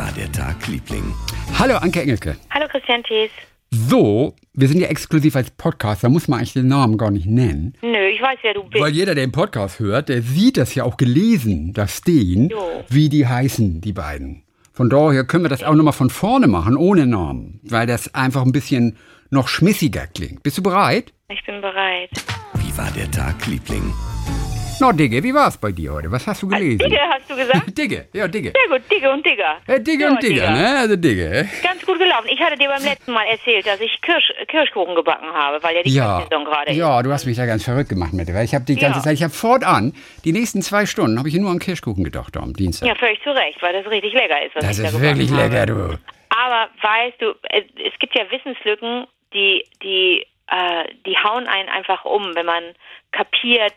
war der Tag, Liebling? Hallo Anke Engelke. Hallo Christian Thies. So, wir sind ja exklusiv als Podcast, da muss man eigentlich den Namen gar nicht nennen. Nö, ich weiß, wer du bist. Weil jeder, der den Podcast hört, der sieht das ja auch gelesen, da stehen, Jo. wie die heißen, die beiden. Von daher können wir das auch nochmal von vorne machen, ohne Namen, weil das einfach ein bisschen noch schmissiger klingt. Bist du bereit? Ich bin bereit. Wie war der Tag, Liebling? Na, Digge, wie war's bei dir heute? Was hast du gelesen? Digge, hast du gesagt? Digge, ja, Digge. Sehr gut, Digge und Digger. Äh, Digge Ja, und Digge, ne? Also Digge. Ganz gut gelaufen. Ich hatte dir beim letzten Mal erzählt, dass ich Kirsch, Kirschkuchen gebacken habe, weil ja die Ja, Kirschsaison gerade ja, du hast mich da ganz verrückt gemacht mit, weil ich habe die ganze Ja. Zeit, ich habe fortan, die nächsten zwei Stunden habe ich nur an Kirschkuchen gedacht am Dienstag. ist. Ja, völlig zu Recht, weil das richtig lecker ist. Was das ich da ist gebacken wirklich habe. lecker, du. Aber weißt du, es, es gibt ja Wissenslücken, die, die, äh, die hauen einen einfach um, wenn man kapiert,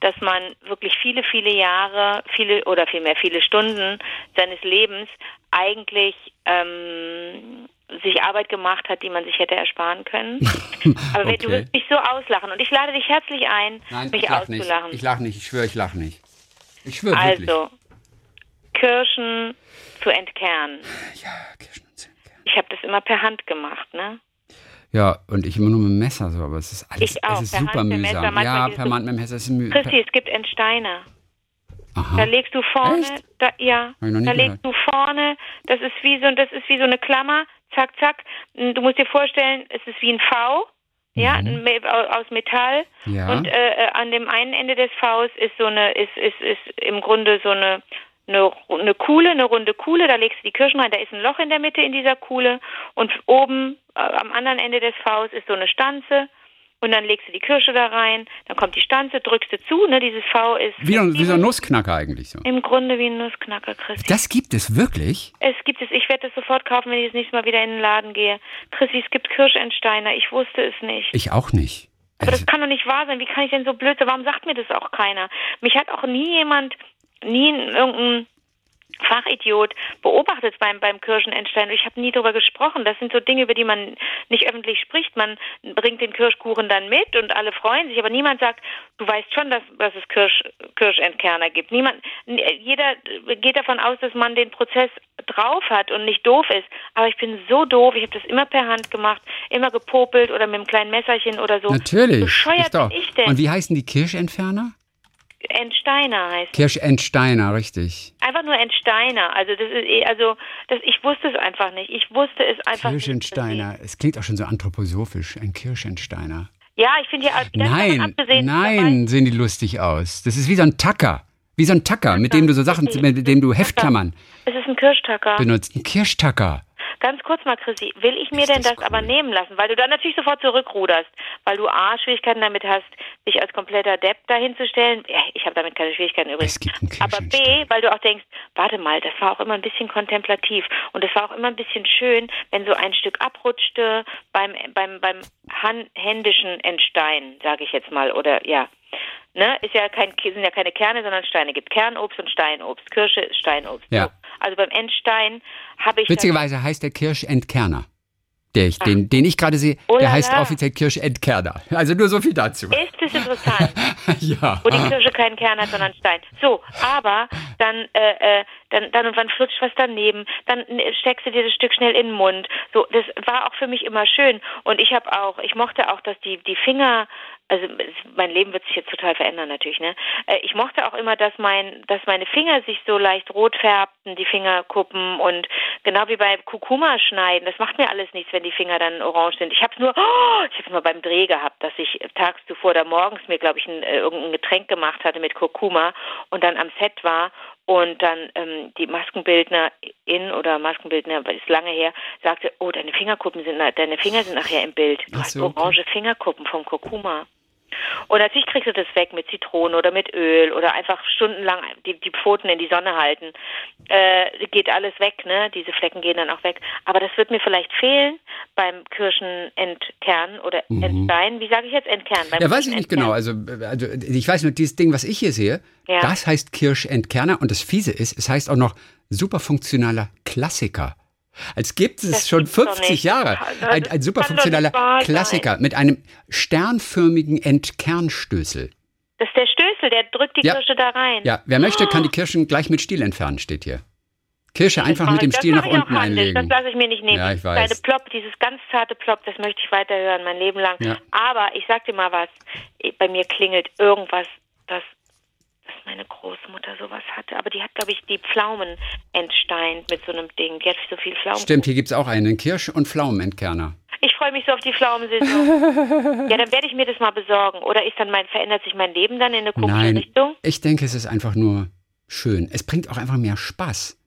dass man wirklich viele, viele Jahre, viele oder vielmehr viele Stunden seines Lebens eigentlich ähm, sich Arbeit gemacht hat, die man sich hätte ersparen können. Aber wenn du Okay. wirst mich so auslachen und ich lade dich herzlich ein, Nein, mich ich lach nicht. auszulachen. Ich lach nicht, ich schwöre, ich lach nicht. Ich schwöre wirklich. also Kirschen zu entkernen. Ja, Kirschen und Zimtkern. Ich habe das immer per Hand gemacht, ne? Ja, und ich immer nur mit dem Messer so, aber es ist alles, Ich auch, es ist per super Hand Messer, mühsam. manchmal Ja, dieses per so- Hand mit dem Messer ist müh. Christi, es gibt Entsteiner. Da Aha. legst du vorne, Echt? da, ja, da gehört. legst du vorne, das ist wie so, das ist wie so eine Klammer, zack, zack. Du musst dir vorstellen, es ist wie ein V, ja, au- aus Metall. Mhm. Ja. Und äh, äh, an dem einen Ende des Vs ist so eine, ist, ist, ist im Grunde so eine, eine, eine Kuhle, eine runde Kuhle, da legst du die Kirschen rein, da ist ein Loch in der Mitte in dieser Kuhle und oben äh, am anderen Ende des Vs ist so eine Stanze und dann legst du die Kirsche da rein, dann kommt die Stanze, drückst du zu, ne, dieses V ist Wie, wie so ein Nussknacker eigentlich so. Im Grunde wie ein Nussknacker, Christi. Das gibt es wirklich? Es gibt es, ich werde es sofort kaufen, wenn ich das nächste Mal wieder in den Laden gehe. Christi, es gibt Kirschentsteiner, ich wusste es nicht. Ich auch nicht. Aber Also, das kann doch nicht wahr sein. Wie kann ich denn so blöd sein? Warum sagt mir das auch keiner? Mich hat auch nie jemand, nie irgendein Fachidiot beobachtet beim, beim Kirschenentstein. Ich habe nie darüber gesprochen. Das sind so Dinge, über die man nicht öffentlich spricht. Man bringt den Kirschkuchen dann mit und alle freuen sich, aber niemand sagt, du weißt schon, dass, dass es Kirsch, Kirschentkerner gibt. Niemand, jeder geht davon aus, dass man den Prozess drauf hat und nicht doof ist. Aber ich bin so doof. Ich habe das immer per Hand gemacht, immer gepopelt oder mit einem kleinen Messerchen oder so. natürlich. Bescheuert bin ich denn? Und wie heißen die Kirschentferner? Entsteiner heißt. Kirschentsteiner, richtig. Einfach nur Entsteiner. Also das ist eh- also das, ich wusste es einfach nicht. Ich wusste es einfach Kirschentsteiner. Es klingt auch schon so anthroposophisch. Ein Kirschentsteiner. nicht. Ja, ich finde ja Nein, nein, sehen die lustig aus. Das ist wie so ein Tacker. Wie so ein Tacker, mit dem du so Sachen, mit dem du Heftklammern Es ist ein Kirschtacker. benutzt. Ein Kirschtacker. Ganz kurz mal, Chrissy, will ich mir Ist denn das das, aber cool. nehmen lassen? Weil du dann natürlich sofort zurückruderst, weil du A, Schwierigkeiten damit hast, dich als kompletter Depp dahinzustellen. Ich habe damit keine Schwierigkeiten übrigens. Es aber B, weil du auch denkst, warte mal, das war auch immer ein bisschen kontemplativ und es war auch immer ein bisschen schön, wenn so ein Stück abrutschte beim beim beim han händischen Entstein, sage ich jetzt mal, oder ja. Ne, ist ja kein, sind ja keine Kerne, sondern Steine. Gibt Kernobst und Steinobst. Kirsche ist Steinobst. Ja. So. Also beim Entstein habe ich Witzigerweise heißt der Kirschentkerner. Der ich, den, den ich gerade sehe, Oh der heißt la. offiziell Kirschentkerner. Also nur so viel dazu. Ist es interessant, ja. wo die Kirsche keinen Kern hat, sondern Stein. So, aber dann, äh, äh, dann, dann und wann flutscht was daneben, dann äh, steckst du dir das Stück schnell in den Mund. So, das war auch für mich immer schön. Und ich habe auch, ich mochte auch, dass die, die Finger, also mein Leben wird sich jetzt total verändern natürlich, ne? Äh, Ich mochte auch immer, dass mein, dass meine Finger sich so leicht rot färbten, die Fingerkuppen und genau wie bei Kurkuma schneiden. Das macht mir alles nichts, wenn die Finger dann orange sind. Ich habe es nur, oh, ich habe es mal beim Dreh gehabt, dass ich tags zuvor oder morgens mir, glaube ich, ein, äh, irgendein Getränk gemacht hatte mit Kurkuma und dann am Set war und dann ähm, die Maskenbildnerin oder Maskenbildner, weil ist lange her, sagte, oh, deine Fingerkuppen sind, deine Finger sind nachher im Bild. Du Ach hast so, okay. orange Fingerkuppen vom Kurkuma. Und natürlich kriegst du das weg mit Zitrone oder mit Öl oder einfach stundenlang die, die Pfoten in die Sonne halten. Äh, geht alles weg, ne? Diese Flecken gehen dann auch weg. Aber das wird mir vielleicht fehlen beim Kirschenentkernen oder Entstein. Wie sage ich jetzt Entkernen? Beim Mhm. Ja, weiß ich nicht genau. Also, also ich weiß nur, dieses Ding, was ich hier sehe, Ja. das heißt Kirschentkerner und das Fiese ist, es heißt auch noch super funktionaler Klassiker. Als gibt es Das schon gibt's doch 50 nicht. Jahre. Das Ein, ein super doch nicht funktionaler wahr sein. Klassiker mit einem sternförmigen Entkernstößel. Das ist der Stößel, der drückt die Ja. Kirsche da rein. Ja, wer möchte, kann die Kirschen gleich mit Stiel entfernen, steht hier. Kirsche einfach mache mit dem das Stiel nach unten einlegen. Das lasse ich mir nicht nehmen. Ja, ich weiß. Deine Plop, dieses ganz zarte Plop, das möchte ich weiterhören, mein Leben lang. Ja. Aber ich sag dir mal was, bei mir klingelt irgendwas, das meine Großmutter sowas hatte. Aber die hat, glaube ich, die Pflaumen entsteint mit so einem Ding. Die hat so viel Pflaumen. Stimmt, hier gibt es auch einen Kirsch- und Pflaumenentkerner. Ich freue mich so auf die Pflaumensaison. ja, dann werde ich mir das mal besorgen. Oder ist dann mein, verändert sich mein Leben dann in eine komische Nein, Richtung? ich denke, es ist einfach nur schön. Es bringt auch einfach mehr Spaß.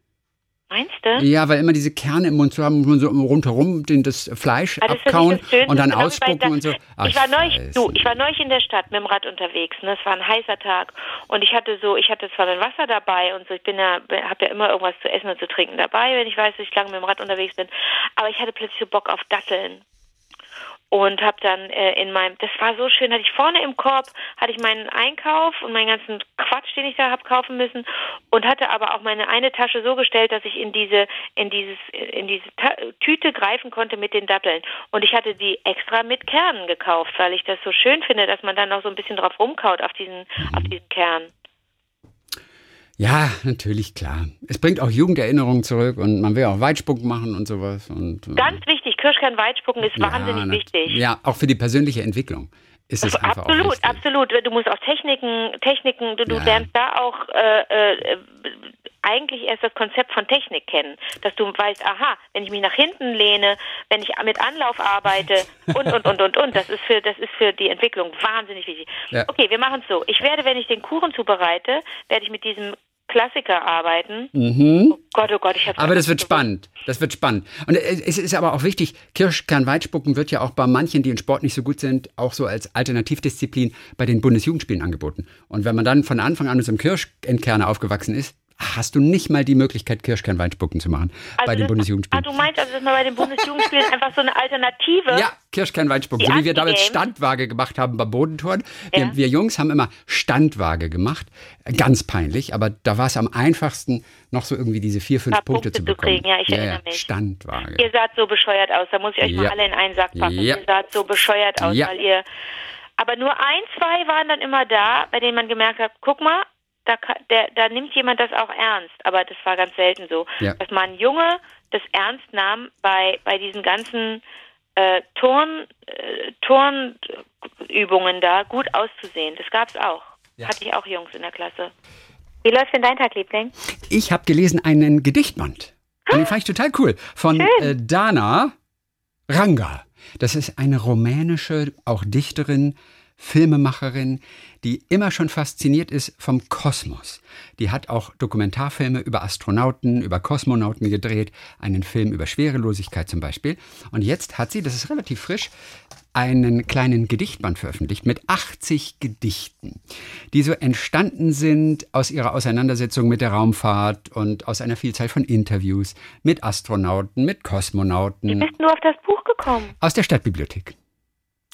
Meinst du? Ja, weil immer diese Kerne im Mund zu haben, muss man so rundherum den, das Fleisch Ah, das abkauen das und dann genau ausspucken und so. Ach, ich war neulich, du, ich war neulich in der Stadt mit dem Rad unterwegs. Ne? Es war ein heißer Tag und ich hatte so, ich hatte zwar mein Wasser dabei und so. Ich bin ja, habe ja immer irgendwas zu essen und zu trinken dabei, wenn ich weiß, dass ich lange mit dem Rad unterwegs bin. Aber ich hatte plötzlich so Bock auf Datteln und habe dann äh, in meinem, das war so schön, hatte ich vorne im Korb, hatte ich meinen Einkauf und meinen ganzen Quatsch, den ich da habe kaufen müssen und hatte aber auch meine eine Tasche so gestellt, dass ich in diese in dieses in diese Ta Tüte greifen konnte mit den Datteln und ich hatte die extra mit Kernen gekauft, weil ich das so schön finde, dass man dann noch so ein bisschen drauf rumkaut auf diesen auf diesen Kern. Ja, natürlich, klar. Es bringt auch Jugenderinnerungen zurück und man will auch Weitspucken machen und sowas. Und, äh, Ganz wichtig, Kirschkern Weitspucken ist ja, wahnsinnig nat- wichtig. Ja, auch für die persönliche Entwicklung ist es einfach auch absolut, wichtig. absolut. Du musst auch Techniken, Techniken, du, du Ja. lernst da auch äh, äh, eigentlich erst das Konzept von Technik kennen, dass du weißt, aha, wenn ich mich nach hinten lehne, wenn ich mit Anlauf arbeite und und und und und, das ist für das ist für die Entwicklung wahnsinnig wichtig. Ja. Okay, wir machen es so. Ich werde, wenn ich den Kuchen zubereite, werde ich mit diesem Klassiker arbeiten. Oh Gott, oh Gott, ich habe Mhm. Aber das wird spannend. Das wird spannend. Und es es ist aber auch wichtig, Kirschkern-Weitspucken wird ja auch bei manchen, die in Sport nicht so gut sind, auch so als Alternativdisziplin bei den Bundesjugendspielen angeboten. Und wenn man dann von Anfang an mit so einem Kirschentkerner aufgewachsen ist, hast du nicht mal die Möglichkeit, Kirschkern-Weitspucken zu machen bei den das, ah, Bundesjugendspielen. du meinst also, dass man bei den Bundesjugendspielen einfach so eine Alternative Ja, Kirschkern-Weitspucken. Die So wie wir damals. Standwaage gemacht haben beim Bodentouren. Wir, Ja. wir Jungs haben immer Standwaage gemacht. Ganz peinlich, aber da war es am einfachsten, noch so irgendwie diese vier, fünf Punkte, Punkte zu zu bekommen. kriegen. Ja, ich erinnere mich. Standwaage. Ihr saht so bescheuert aus. Da muss ich euch mal Ja. alle in einen Sack packen. Ja. Ihr saht so bescheuert aus, Ja. weil ihr. Aber nur ein, zwei waren dann immer da, bei denen man gemerkt hat, guck mal, da, der, da nimmt jemand das auch ernst. Aber das war ganz selten so. Ja. Dass man Junge das ernst nahm bei, bei diesen ganzen äh, Turn, äh, Turnübungen da gut auszusehen. Das gab's auch. Hatte ich auch Jungs in der Klasse. Wie läuft denn dein Tag, Liebling? Ich habe gelesen einen Gedichtband. Und den fand ich total cool. Von äh, Dana Ranga. Das ist eine rumänische, auch Dichterin, Filmemacherin, die immer schon fasziniert ist vom Kosmos. Die hat auch Dokumentarfilme über Astronauten, über Kosmonauten gedreht, einen Film über Schwerelosigkeit zum Beispiel. Und jetzt hat sie, das ist relativ frisch, einen kleinen Gedichtband veröffentlicht mit 80 Gedichten, die so entstanden sind aus ihrer Auseinandersetzung mit der Raumfahrt und aus einer Vielzahl von Interviews mit Astronauten, mit Kosmonauten, Bist du auf das Buch gekommen? aus der Stadtbibliothek.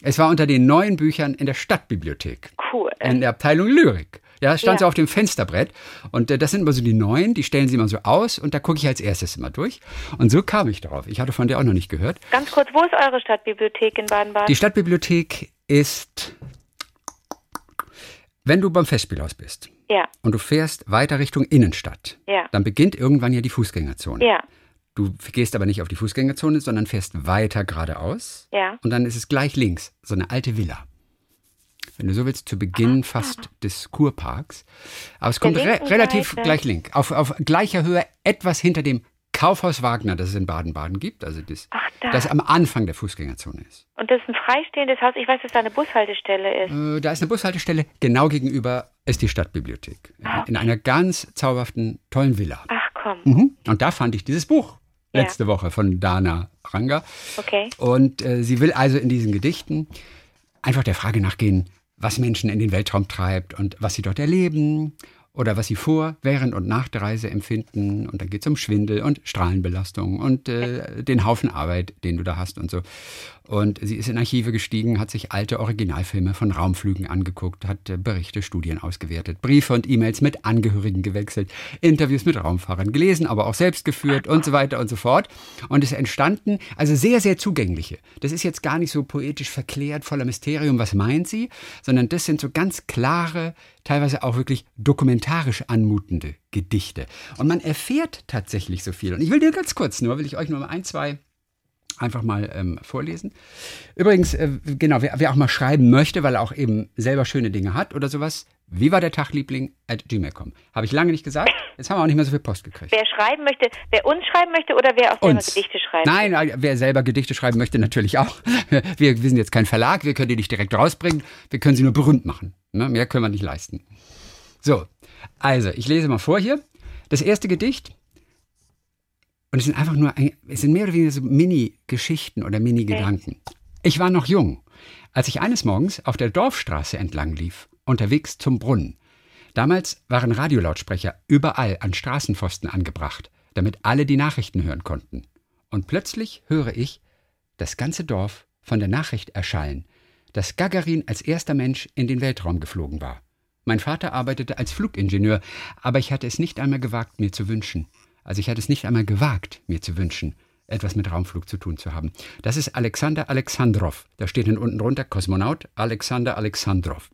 Es war unter den neuen Büchern in der Stadtbibliothek, Cool. in der Abteilung Lyrik. Ja, stand Ja. so auf dem Fensterbrett. Und äh, das sind immer so die neuen, die stellen sie immer so aus und da gucke ich als erstes immer durch. Und so kam ich drauf. Ich hatte von der auch noch nicht gehört. Ganz kurz, wo ist eure Stadtbibliothek in Baden-Baden? Die Stadtbibliothek ist, wenn du beim Festspielhaus bist Ja, und du fährst weiter Richtung Innenstadt, Ja. dann beginnt irgendwann ja die Fußgängerzone. ja, Du gehst aber nicht auf die Fußgängerzone, sondern fährst weiter geradeaus. ja. Und dann ist es gleich links, so eine alte Villa. Wenn du so willst, zu Beginn fast des Kurparks. Aber es kommt re relativ Seite. gleich link. Auf, auf gleicher Höhe, etwas hinter dem Kaufhaus Wagner, das es in Baden-Baden gibt. Also das, Ach, da. das am Anfang der Fußgängerzone ist. Und das ist ein freistehendes Haus. Ich weiß, dass da eine Bushaltestelle ist. Äh, Da ist eine Bushaltestelle, genau gegenüber ist die Stadtbibliothek. Ah, In einer ganz zauberhaften, tollen Villa. Ach komm. Mhm. Und da fand ich dieses Buch. Letzte Woche von Dana Ranga. Okay. Und äh, sie will also in diesen Gedichten einfach der Frage nachgehen, was Menschen in den Weltraum treibt und was sie dort erleben oder was sie vor, während und nach der Reise empfinden. Und dann geht es um Schwindel und Strahlenbelastung und äh, den Haufen Arbeit, den du da hast und so. Und sie ist in Archive gestiegen, hat sich alte Originalfilme von Raumflügen angeguckt, hat äh, Berichte, Studien ausgewertet, Briefe und E-Mails mit Angehörigen gewechselt, Interviews mit Raumfahrern gelesen, aber auch selbst geführt und so weiter und so fort. Und es entstanden also sehr, sehr zugängliche. Das ist jetzt gar nicht so poetisch verklärt, voller Mysterium, was meint sie, sondern das sind so ganz klare teilweise auch wirklich dokumentarisch anmutende Gedichte. Und man erfährt tatsächlich so viel. Und ich will dir ganz kurz nur, will ich euch nur mal ein, zwei einfach mal ähm, vorlesen. Übrigens, äh, genau, wer, wer, auch mal schreiben möchte, weil er auch eben selber schöne Dinge hat oder sowas, wie war der Tag, Liebling? At gmail.com. Habe ich lange nicht gesagt. Jetzt haben wir auch nicht mehr so viel Post gekriegt. Wer schreiben möchte, wer uns schreiben möchte oder wer auch selber uns. Gedichte schreibt? Nein, wer selber Gedichte schreiben möchte, natürlich auch. Wir, wir sind jetzt kein Verlag, wir können die nicht direkt rausbringen, wir können sie nur berühmt machen. Ne? Mehr können wir nicht leisten. So, also, ich lese mal vor hier. Das erste Gedicht und es sind einfach nur, es sind mehr oder weniger so Mini-Geschichten oder Mini-Gedanken. Ich war noch jung, als ich eines Morgens auf der Dorfstraße entlang lief, unterwegs zum Brunnen. Damals waren Radiolautsprecher überall an Straßenpfosten angebracht, damit alle die Nachrichten hören konnten. Und plötzlich höre ich das ganze Dorf von der Nachricht erschallen, dass Gagarin als erster Mensch in den Weltraum geflogen war. Mein Vater arbeitete als Flugingenieur, aber ich hatte es nicht einmal gewagt, mir zu wünschen. Also ich hatte es nicht einmal gewagt, mir zu wünschen, etwas mit Raumflug zu tun zu haben. Das ist Alexander Alexandrov. Da steht dann unten drunter Kosmonaut Alexander Alexandrov.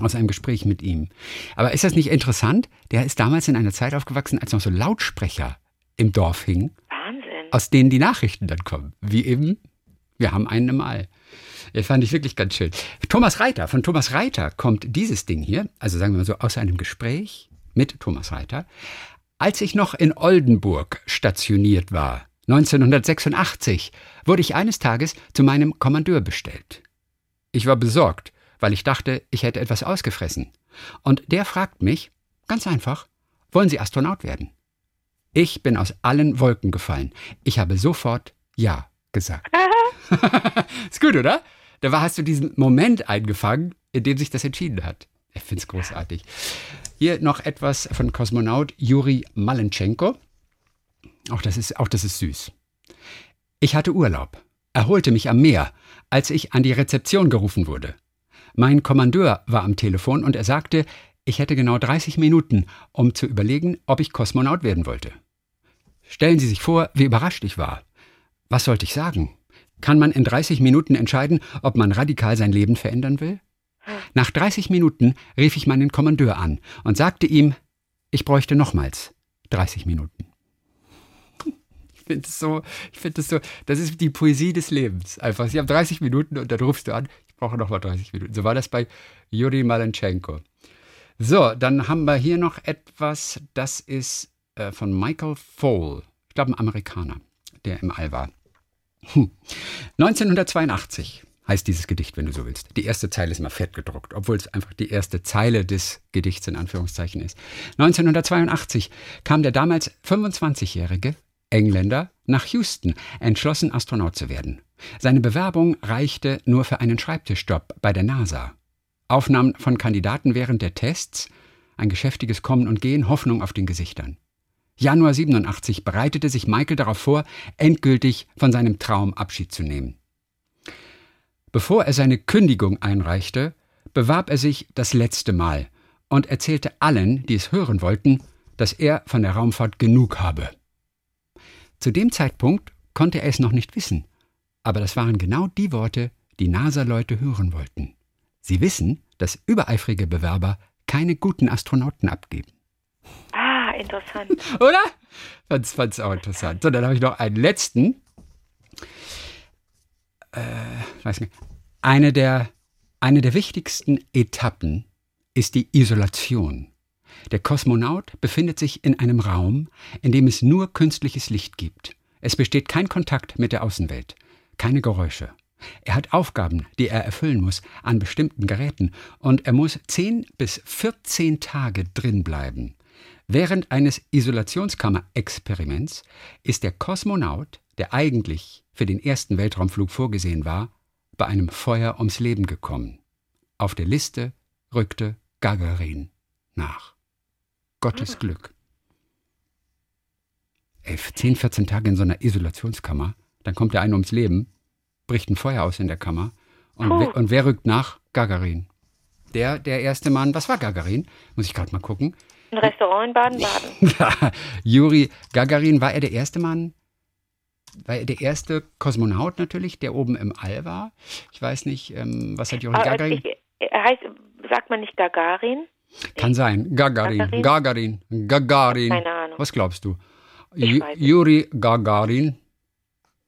Aus einem Gespräch mit ihm. Aber ist das nicht interessant? Der ist damals in einer Zeit aufgewachsen, als noch so Lautsprecher im Dorf hingen. Wahnsinn. Aus denen die Nachrichten dann kommen. Wie eben, wir haben einen im All. Das fand ich wirklich ganz schön. Thomas Reiter, von Thomas Reiter kommt dieses Ding hier, also sagen wir mal so aus einem Gespräch mit Thomas Reiter, als ich noch in Oldenburg stationiert war, 1986, wurde ich eines Tages zu meinem Kommandeur bestellt. Ich war besorgt, weil ich dachte, ich hätte etwas ausgefressen. Und der fragt mich, ganz einfach, wollen Sie Astronaut werden? Ich bin aus allen Wolken gefallen. Ich habe sofort Ja gesagt. Ist gut, oder? Da war, hast du diesen Moment eingefangen, in dem sich das entschieden hat. Ich finde es großartig. Hier noch etwas von Kosmonaut Juri Malenchenko. Auch das, ist, auch das ist süß. Ich hatte Urlaub, erholte mich am Meer, als ich an die Rezeption gerufen wurde. Mein Kommandeur war am Telefon und er sagte, ich hätte genau 30 Minuten, um zu überlegen, ob ich Kosmonaut werden wollte. Stellen Sie sich vor, wie überrascht ich war. Was sollte ich sagen? Kann man in 30 Minuten entscheiden, ob man radikal sein Leben verändern will? Nach 30 Minuten rief ich meinen Kommandeur an und sagte ihm, ich bräuchte nochmals 30 Minuten. Ich finde es so, ich finde es so, das ist die Poesie des Lebens. Einfach, sie haben 30 Minuten und dann rufst du an, ich brauche nochmal 30 Minuten. So war das bei Juri Malenchenko. So, dann haben wir hier noch etwas, das ist äh, von Michael Fall. Ich glaube, ein Amerikaner, der im All war. Hm. 1982 heißt dieses Gedicht, wenn du so willst. Die erste Zeile ist mal fett gedruckt, obwohl es einfach die erste Zeile des Gedichts in Anführungszeichen ist. 1982 kam der damals 25-jährige Engländer nach Houston, entschlossen Astronaut zu werden. Seine Bewerbung reichte nur für einen Schreibtischjob bei der NASA. Aufnahmen von Kandidaten während der Tests, ein geschäftiges Kommen und Gehen, Hoffnung auf den Gesichtern. Januar 87 bereitete sich Michael darauf vor, endgültig von seinem Traum Abschied zu nehmen. Bevor er seine Kündigung einreichte, bewarb er sich das letzte Mal und erzählte allen, die es hören wollten, dass er von der Raumfahrt genug habe. Zu dem Zeitpunkt konnte er es noch nicht wissen, aber das waren genau die Worte, die NASA-Leute hören wollten. Sie wissen, dass übereifrige Bewerber keine guten Astronauten abgeben. Ah, interessant. Oder? Fand's, fand's auch interessant. So, dann habe ich noch einen letzten äh, weiß nicht, eine der, eine der wichtigsten Etappen ist die Isolation. Der Kosmonaut befindet sich in einem Raum, in dem es nur künstliches Licht gibt. Es besteht kein Kontakt mit der Außenwelt, keine Geräusche. Er hat Aufgaben, die er erfüllen muss an bestimmten Geräten und er muss 10 bis 14 Tage drin bleiben. Während eines Isolationskammer-Experiments ist der Kosmonaut, der eigentlich für den ersten Weltraumflug vorgesehen war, bei einem Feuer ums Leben gekommen. Auf der Liste rückte Gagarin nach. Gottes Glück. Elf, 10, 14 Tage in so einer Isolationskammer, dann kommt der eine ums Leben, bricht ein Feuer aus in der Kammer und, oh. wer, und wer rückt nach? Gagarin. Der, der erste Mann, was war Gagarin? Muss ich gerade mal gucken. Ein Restaurant in Baden-Baden. Juri Gagarin, war er der erste Mann, war er der erste Kosmonaut natürlich, der oben im All war. Ich weiß nicht, ähm, was hat Juri Gagarin? Er heißt, sagt man nicht Gagarin? Kann sein. Gagarin, Gagarin? Gagarin, Gagarin. Keine Ahnung. Was glaubst du? Ich. Juri Gagarin?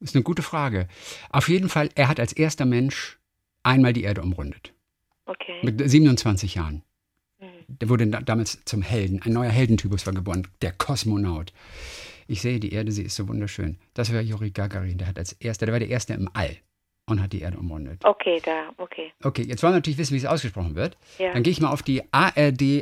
Ist eine gute Frage. Auf jeden Fall, er hat als erster Mensch einmal die Erde umrundet. Okay. Mit 27 Jahren. Der wurde da- damals zum Helden. Ein neuer Heldentypus war geboren. Der Kosmonaut. Ich sehe die Erde, sie ist so wunderschön. Das war Juri Gagarin. Der hat als erster, der war der erste im All und hat die Erde umrundet. Okay, da, okay. Okay, jetzt wollen wir natürlich wissen, wie es ausgesprochen wird. Ja. Dann gehe ich mal auf die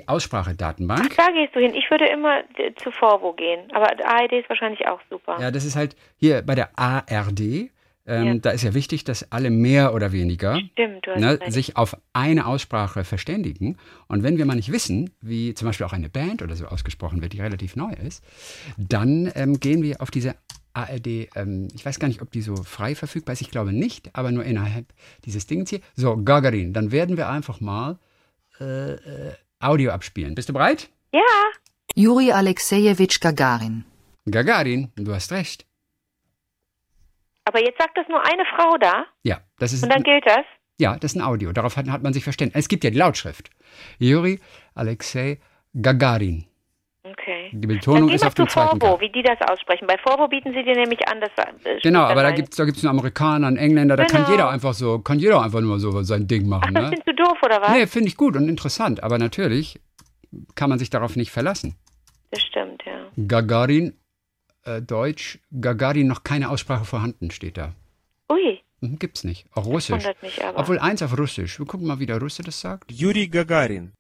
ARD-Aussprachedatenbank. Da gehst du hin. Ich würde immer äh, zu Vorwo gehen. Aber ARD ist wahrscheinlich auch super. Ja, das ist halt hier bei der ARD. Ähm, Ja. Da ist ja wichtig, dass alle mehr oder weniger Stimmt, ne, sich auf eine Aussprache verständigen. Und wenn wir mal nicht wissen, wie zum Beispiel auch eine Band oder so ausgesprochen wird, die relativ neu ist, dann ähm, gehen wir auf diese ARD, ähm, ich weiß gar nicht, ob die so frei verfügbar ist, ich glaube nicht, aber nur innerhalb dieses Dings hier. So, Gagarin, dann werden wir einfach mal äh, äh, Audio abspielen. Bist du bereit? Ja, Juri Alexejewitsch Gagarin. Gagarin, du hast recht. Aber jetzt sagt das nur eine Frau da Ja, das ist und dann gilt das. Ja, das ist ein Audio. Darauf hat, hat man sich verständigt. Es gibt ja die Lautschrift. Juri Alexei Gagarin. Okay. Die Betonung ist auf dem zu zweiten Vorwo, K. wie die das aussprechen. Bei Vorwo bieten sie dir nämlich an, das äh, Genau, aber da gibt es da gibt's einen Amerikaner, einen Engländer, da kann Genau. jeder einfach so, kann jeder einfach nur so sein Ding Ach, machen. das Ne? findest du doof, oder was? Nee, finde ich gut und interessant, aber natürlich kann man sich darauf nicht verlassen. Das stimmt, ja. Gagarin, äh, Deutsch Gagarin noch keine Aussprache vorhanden, steht da. Ui. Mhm, gibt's nicht. Auch Russisch. Das mich aber. Obwohl eins auf Russisch. Wir gucken mal, wie der Russe das sagt. Yuri Gagarin.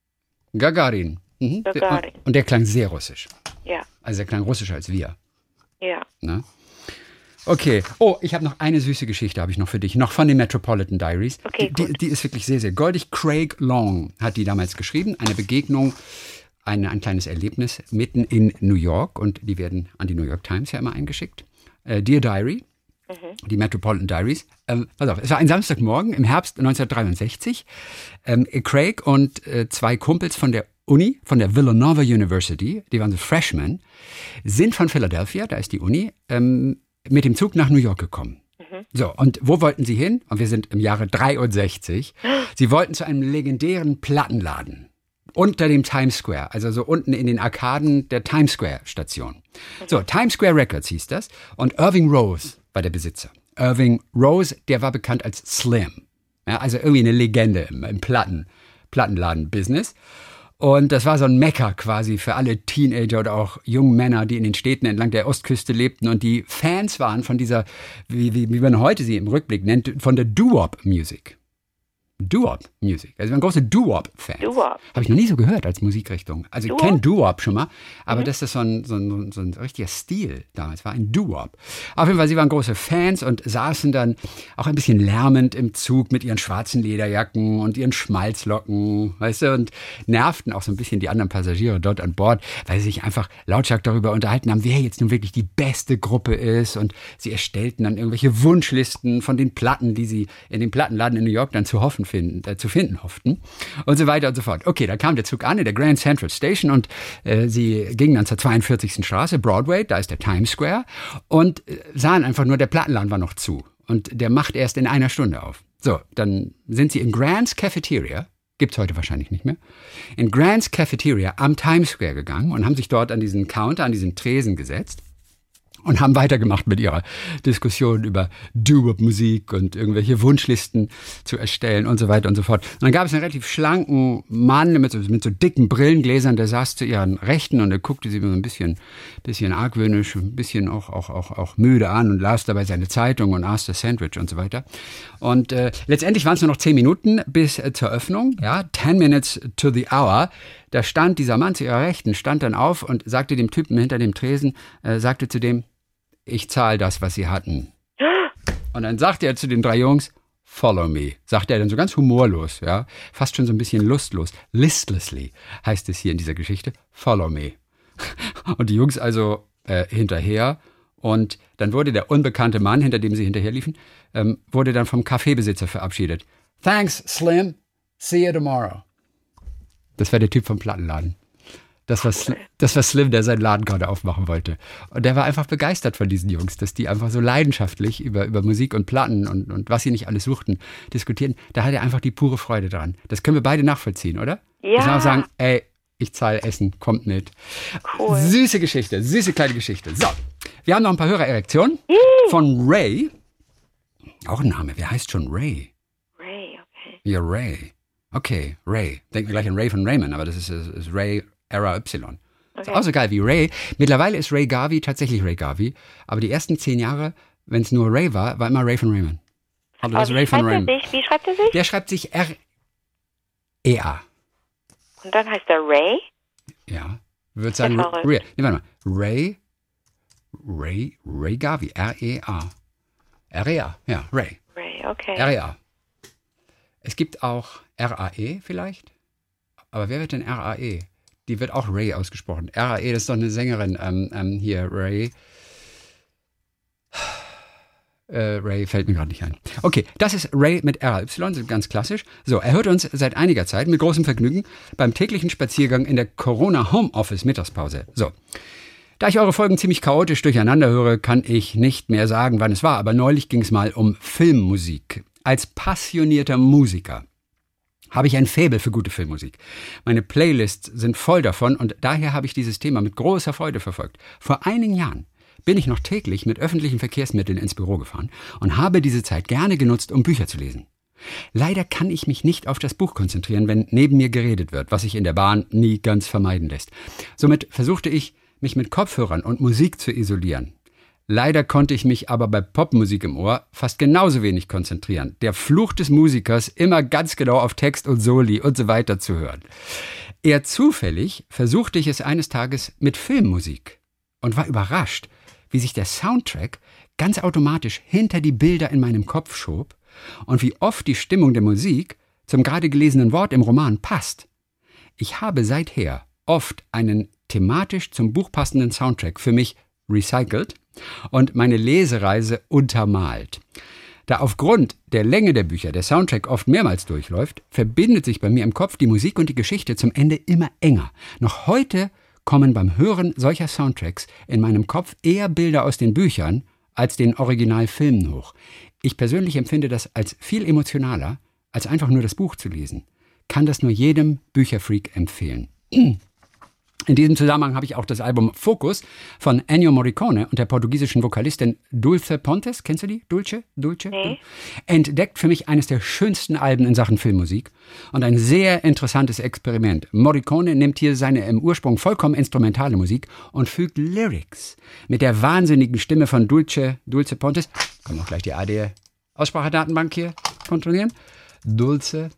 Gagarin. Mhm. Gagarin. Und der klang sehr russisch. Ja. Also der klang russischer als wir. Ja. Na? Okay. Oh, ich habe noch eine süße Geschichte habe ich noch für dich, noch von den Metropolitan Diaries. Okay, die, die, die, ist wirklich sehr, sehr goldig. Craig Long hat die damals geschrieben. Eine Begegnung eine, ein kleines Erlebnis mitten in New York. Und die werden an die New York Times ja immer eingeschickt. Äh, Dear Diary. Die Metropolitan Diaries. Ähm, pass auf, es war ein Samstagmorgen im Herbst 1963. Ähm, Craig und äh, zwei Kumpels von der Uni, von der Villanova University, die waren so Freshmen, sind von Philadelphia, da ist die Uni, ähm, mit dem Zug nach New York gekommen. So, und wo wollten sie hin? Und wir sind im Jahre 63. Sie wollten zu einem legendären Plattenladen unter dem Times Square, also so unten in den Arkaden der Times Square Station. So, Times Square Records hieß das und Irving Rose war der Besitzer. Irving Rose, der war bekannt als Slim. Ja, also irgendwie eine Legende im, im Platten, Plattenladen-Business. Und das war so ein Mecker quasi für alle Teenager oder auch jungen Männer, die in den Städten entlang der Ostküste lebten und die Fans waren von dieser, wie, wie, wie man heute sie im Rückblick nennt, von der Doo-Wop-Music. Doo-Wop-Music. Also wir waren große Doo-Wop-Fans. Doo-Wop. Habe ich noch nie so gehört als Musikrichtung. Also ich Doo-Wop? kenne Doo-Wop schon mal, aber dass das so ein, so, ein, so ein richtiger Stil damals war, ein Doo-Wop. Auf jeden Fall, sie waren große Fans und saßen dann auch ein bisschen lärmend im Zug mit ihren schwarzen Lederjacken und ihren Schmalzlocken, weißt du, und nervten auch so ein bisschen die anderen Passagiere dort an Bord, weil sie sich einfach lautstark darüber unterhalten haben, wer jetzt nun wirklich die beste Gruppe ist und sie erstellten dann irgendwelche Wunschlisten von den Platten, die sie in dem Plattenladen in New York dann zu hoffen finden, äh, zu finden hofften und so weiter und so fort. Okay, da kam der Zug an in der Grand Central Station und äh, sie gingen dann zur 42. Straße, Broadway, da ist der Times Square und äh, sahen einfach nur, der Plattenladen war noch zu und der macht erst in einer Stunde auf. So, dann sind sie in Grant's Cafeteria, gibt's heute wahrscheinlich nicht mehr, in Grant's Cafeteria am Times Square gegangen und haben sich dort an diesen Counter, an diesen Tresen gesetzt und haben weitergemacht mit ihrer Diskussion über Doo-Wop-Musik und irgendwelche Wunschlisten zu erstellen und so weiter und so fort. Und dann gab es einen relativ schlanken Mann mit so, mit so dicken Brillengläsern, der saß zu ihren Rechten und er guckte sie so ein bisschen, bisschen argwöhnisch, ein bisschen auch, auch, auch, auch müde an und las dabei seine Zeitung und aß das Sandwich und so weiter. Und äh, letztendlich waren es nur noch zehn Minuten bis äh, zur Öffnung, ja, ten minutes to the hour. Da stand dieser Mann zu ihrer Rechten, stand dann auf und sagte dem Typen hinter dem Tresen, äh, sagte zu dem, ich zahle das, was sie hatten. Und dann sagte er zu den drei Jungs, follow me. Sagte er dann so ganz humorlos, ja, fast schon so ein bisschen lustlos. Listlessly heißt es hier in dieser Geschichte, follow me. Und die Jungs also äh, hinterher. Und dann wurde der unbekannte Mann, hinter dem sie hinterherliefen, ähm, wurde dann vom Kaffeebesitzer verabschiedet. Thanks, Slim. See you tomorrow. Das war der Typ vom Plattenladen. Das war, Slim, das war Slim, der seinen Laden gerade aufmachen wollte. Und der war einfach begeistert von diesen Jungs, dass die einfach so leidenschaftlich über, über Musik und Platten und, und was sie nicht alles suchten, diskutieren. Da hat er einfach die pure Freude dran. Das können wir beide nachvollziehen, oder? Ja. Dass wir auch sagen, ey, Ich zahle Essen, kommt mit. Cool. Süße Geschichte, süße kleine Geschichte. So, wir haben noch ein paar Hörererektionen von Ray. Auch ein Name, wer heißt schon Ray? Ray, okay. Ja, Ray. Okay, Ray. Denken wir gleich an Ray von Raymond, aber das ist, ist, ist Ray Era Y. Ist auch so geil wie Ray. Mittlerweile ist Ray Garvey tatsächlich Ray Garvey, aber die ersten zehn Jahre, wenn es nur Ray war, war immer Ray von Raymond. Also das ist Ray wie von schreibt er Raymond. sich? Wie schreibt er sich? Der schreibt sich R-E-A. Und dann heißt er Ray? Ja. Würde sagen. Ray. Nee, warte mal. Ray, Ray, Ray Garvey. R-E-A. R-E-A. Ja, Ray. Ray, okay. R-E-A. Es gibt auch R-A-E vielleicht. Aber wer wird denn R-A-E? Die wird auch Ray ausgesprochen. R-A-E, das ist doch eine Sängerin ähm, ähm, hier, Ray. Äh, Ray fällt mir gerade nicht ein. Okay, das ist Ray mit R-Y, so ganz klassisch. So, er hört uns seit einiger Zeit mit großem Vergnügen beim täglichen Spaziergang in der Corona Homeoffice Mittagspause. So. Da ich eure Folgen ziemlich chaotisch durcheinander höre, kann ich nicht mehr sagen, wann es war, aber neulich ging es mal um Filmmusik. Als passionierter Musiker habe ich ein Faible für gute Filmmusik. Meine Playlists sind voll davon und daher habe ich dieses Thema mit großer Freude verfolgt. Vor einigen Jahren bin ich noch täglich mit öffentlichen Verkehrsmitteln ins Büro gefahren und habe diese Zeit gerne genutzt, um Bücher zu lesen. Leider kann ich mich nicht auf das Buch konzentrieren, wenn neben mir geredet wird, was sich in der Bahn nie ganz vermeiden lässt. Somit versuchte ich, mich mit Kopfhörern und Musik zu isolieren. Leider konnte ich mich aber bei Popmusik im Ohr fast genauso wenig konzentrieren. Der Fluch des Musikers, immer ganz genau auf Text und Soli und so weiter zu hören. Eher zufällig versuchte ich es eines Tages mit Filmmusik und war überrascht, wie sich der Soundtrack ganz automatisch hinter die Bilder in meinem Kopf schob und wie oft die Stimmung der Musik zum gerade gelesenen Wort im Roman passt. Ich habe seither oft einen thematisch zum Buch passenden Soundtrack für mich recycelt und meine Lesereise untermalt. Da aufgrund der Länge der Bücher der Soundtrack oft mehrmals durchläuft, verbindet sich bei mir im Kopf die Musik und die Geschichte zum Ende immer enger. Noch heute kommen beim Hören solcher Soundtracks in meinem Kopf eher Bilder aus den Büchern als den Originalfilmen hoch. Ich persönlich empfinde das als viel emotionaler, als einfach nur das Buch zu lesen. Kann das nur jedem Bücherfreak empfehlen. In diesem Zusammenhang habe ich auch das Album Focus von Ennio Morricone und der portugiesischen Vokalistin Dulce Pontes, kennst du die? Dulce? Dulce? Nee. Entdeckt für mich eines der schönsten Alben in Sachen Filmmusik und ein sehr interessantes Experiment. Morricone nimmt hier seine im Ursprung vollkommen instrumentale Musik und fügt Lyrics mit der wahnsinnigen Stimme von Dulce, Dulce Pontes. Können wir auch gleich die AD Aussprachedatenbank hier kontrollieren. Dulce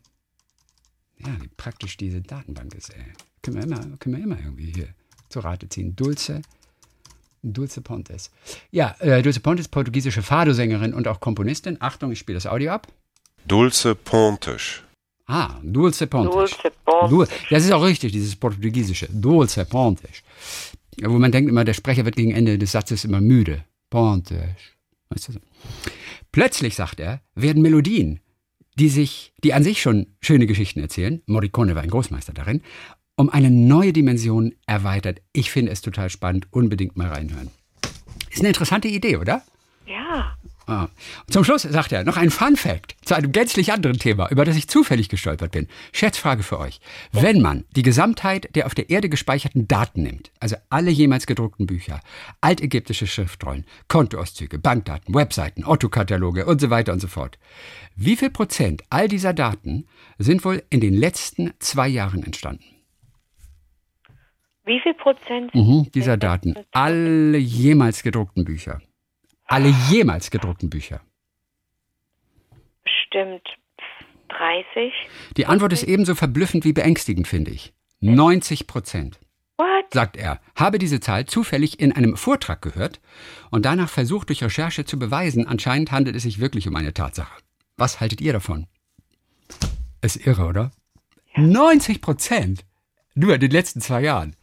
ja, wie praktisch diese Datenbank ist, ey. Können wir immer, können wir immer irgendwie hier zur Rate ziehen. Dulce, Dulce Pontes. Ja, äh, Dulce Pontes, portugiesische Fado-Sängerin und auch Komponistin. Achtung, ich spiele das Audio ab. Dulce Pontes. Ah, Dulce Pontes. Dulce Pontes. Das ist auch richtig, dieses portugiesische. Dulce Pontes. Wo man denkt immer, der Sprecher wird gegen Ende des Satzes immer müde. Pontes. Weißt du so? Plötzlich, sagt er, werden Melodien, die sich, die an sich schon schöne Geschichten erzählen, Morricone war ein Großmeister darin, um eine neue Dimension erweitert. Ich finde es total spannend, unbedingt mal reinhören. Ist eine interessante Idee, oder? Ja. Ah. Zum Schluss sagt er noch ein Fun Fact zu einem gänzlich anderen Thema, über das ich zufällig gestolpert bin. Scherzfrage für euch. Wenn man die Gesamtheit der auf der Erde gespeicherten Daten nimmt, also alle jemals gedruckten Bücher, altägyptische Schriftrollen, Kontoauszüge, Bankdaten, Webseiten, Otto-Kataloge und so weiter und so fort, wie viel Prozent all dieser Daten sind wohl in den letzten zwei Jahren entstanden? Wie viel Prozent? Mhm, dieser Daten. Alle jemals gedruckten Bücher. Alle jemals gedruckten Bücher. Bestimmt 30. Die Antwort ist ebenso verblüffend wie beängstigend, finde ich. 90 Prozent, What? sagt er, habe diese Zahl zufällig in einem Vortrag gehört und danach versucht, durch Recherche zu beweisen, anscheinend handelt es sich wirklich um eine Tatsache. Was haltet ihr davon? Ist irre, oder? 90 Prozent! Nur in den letzten zwei Jahren.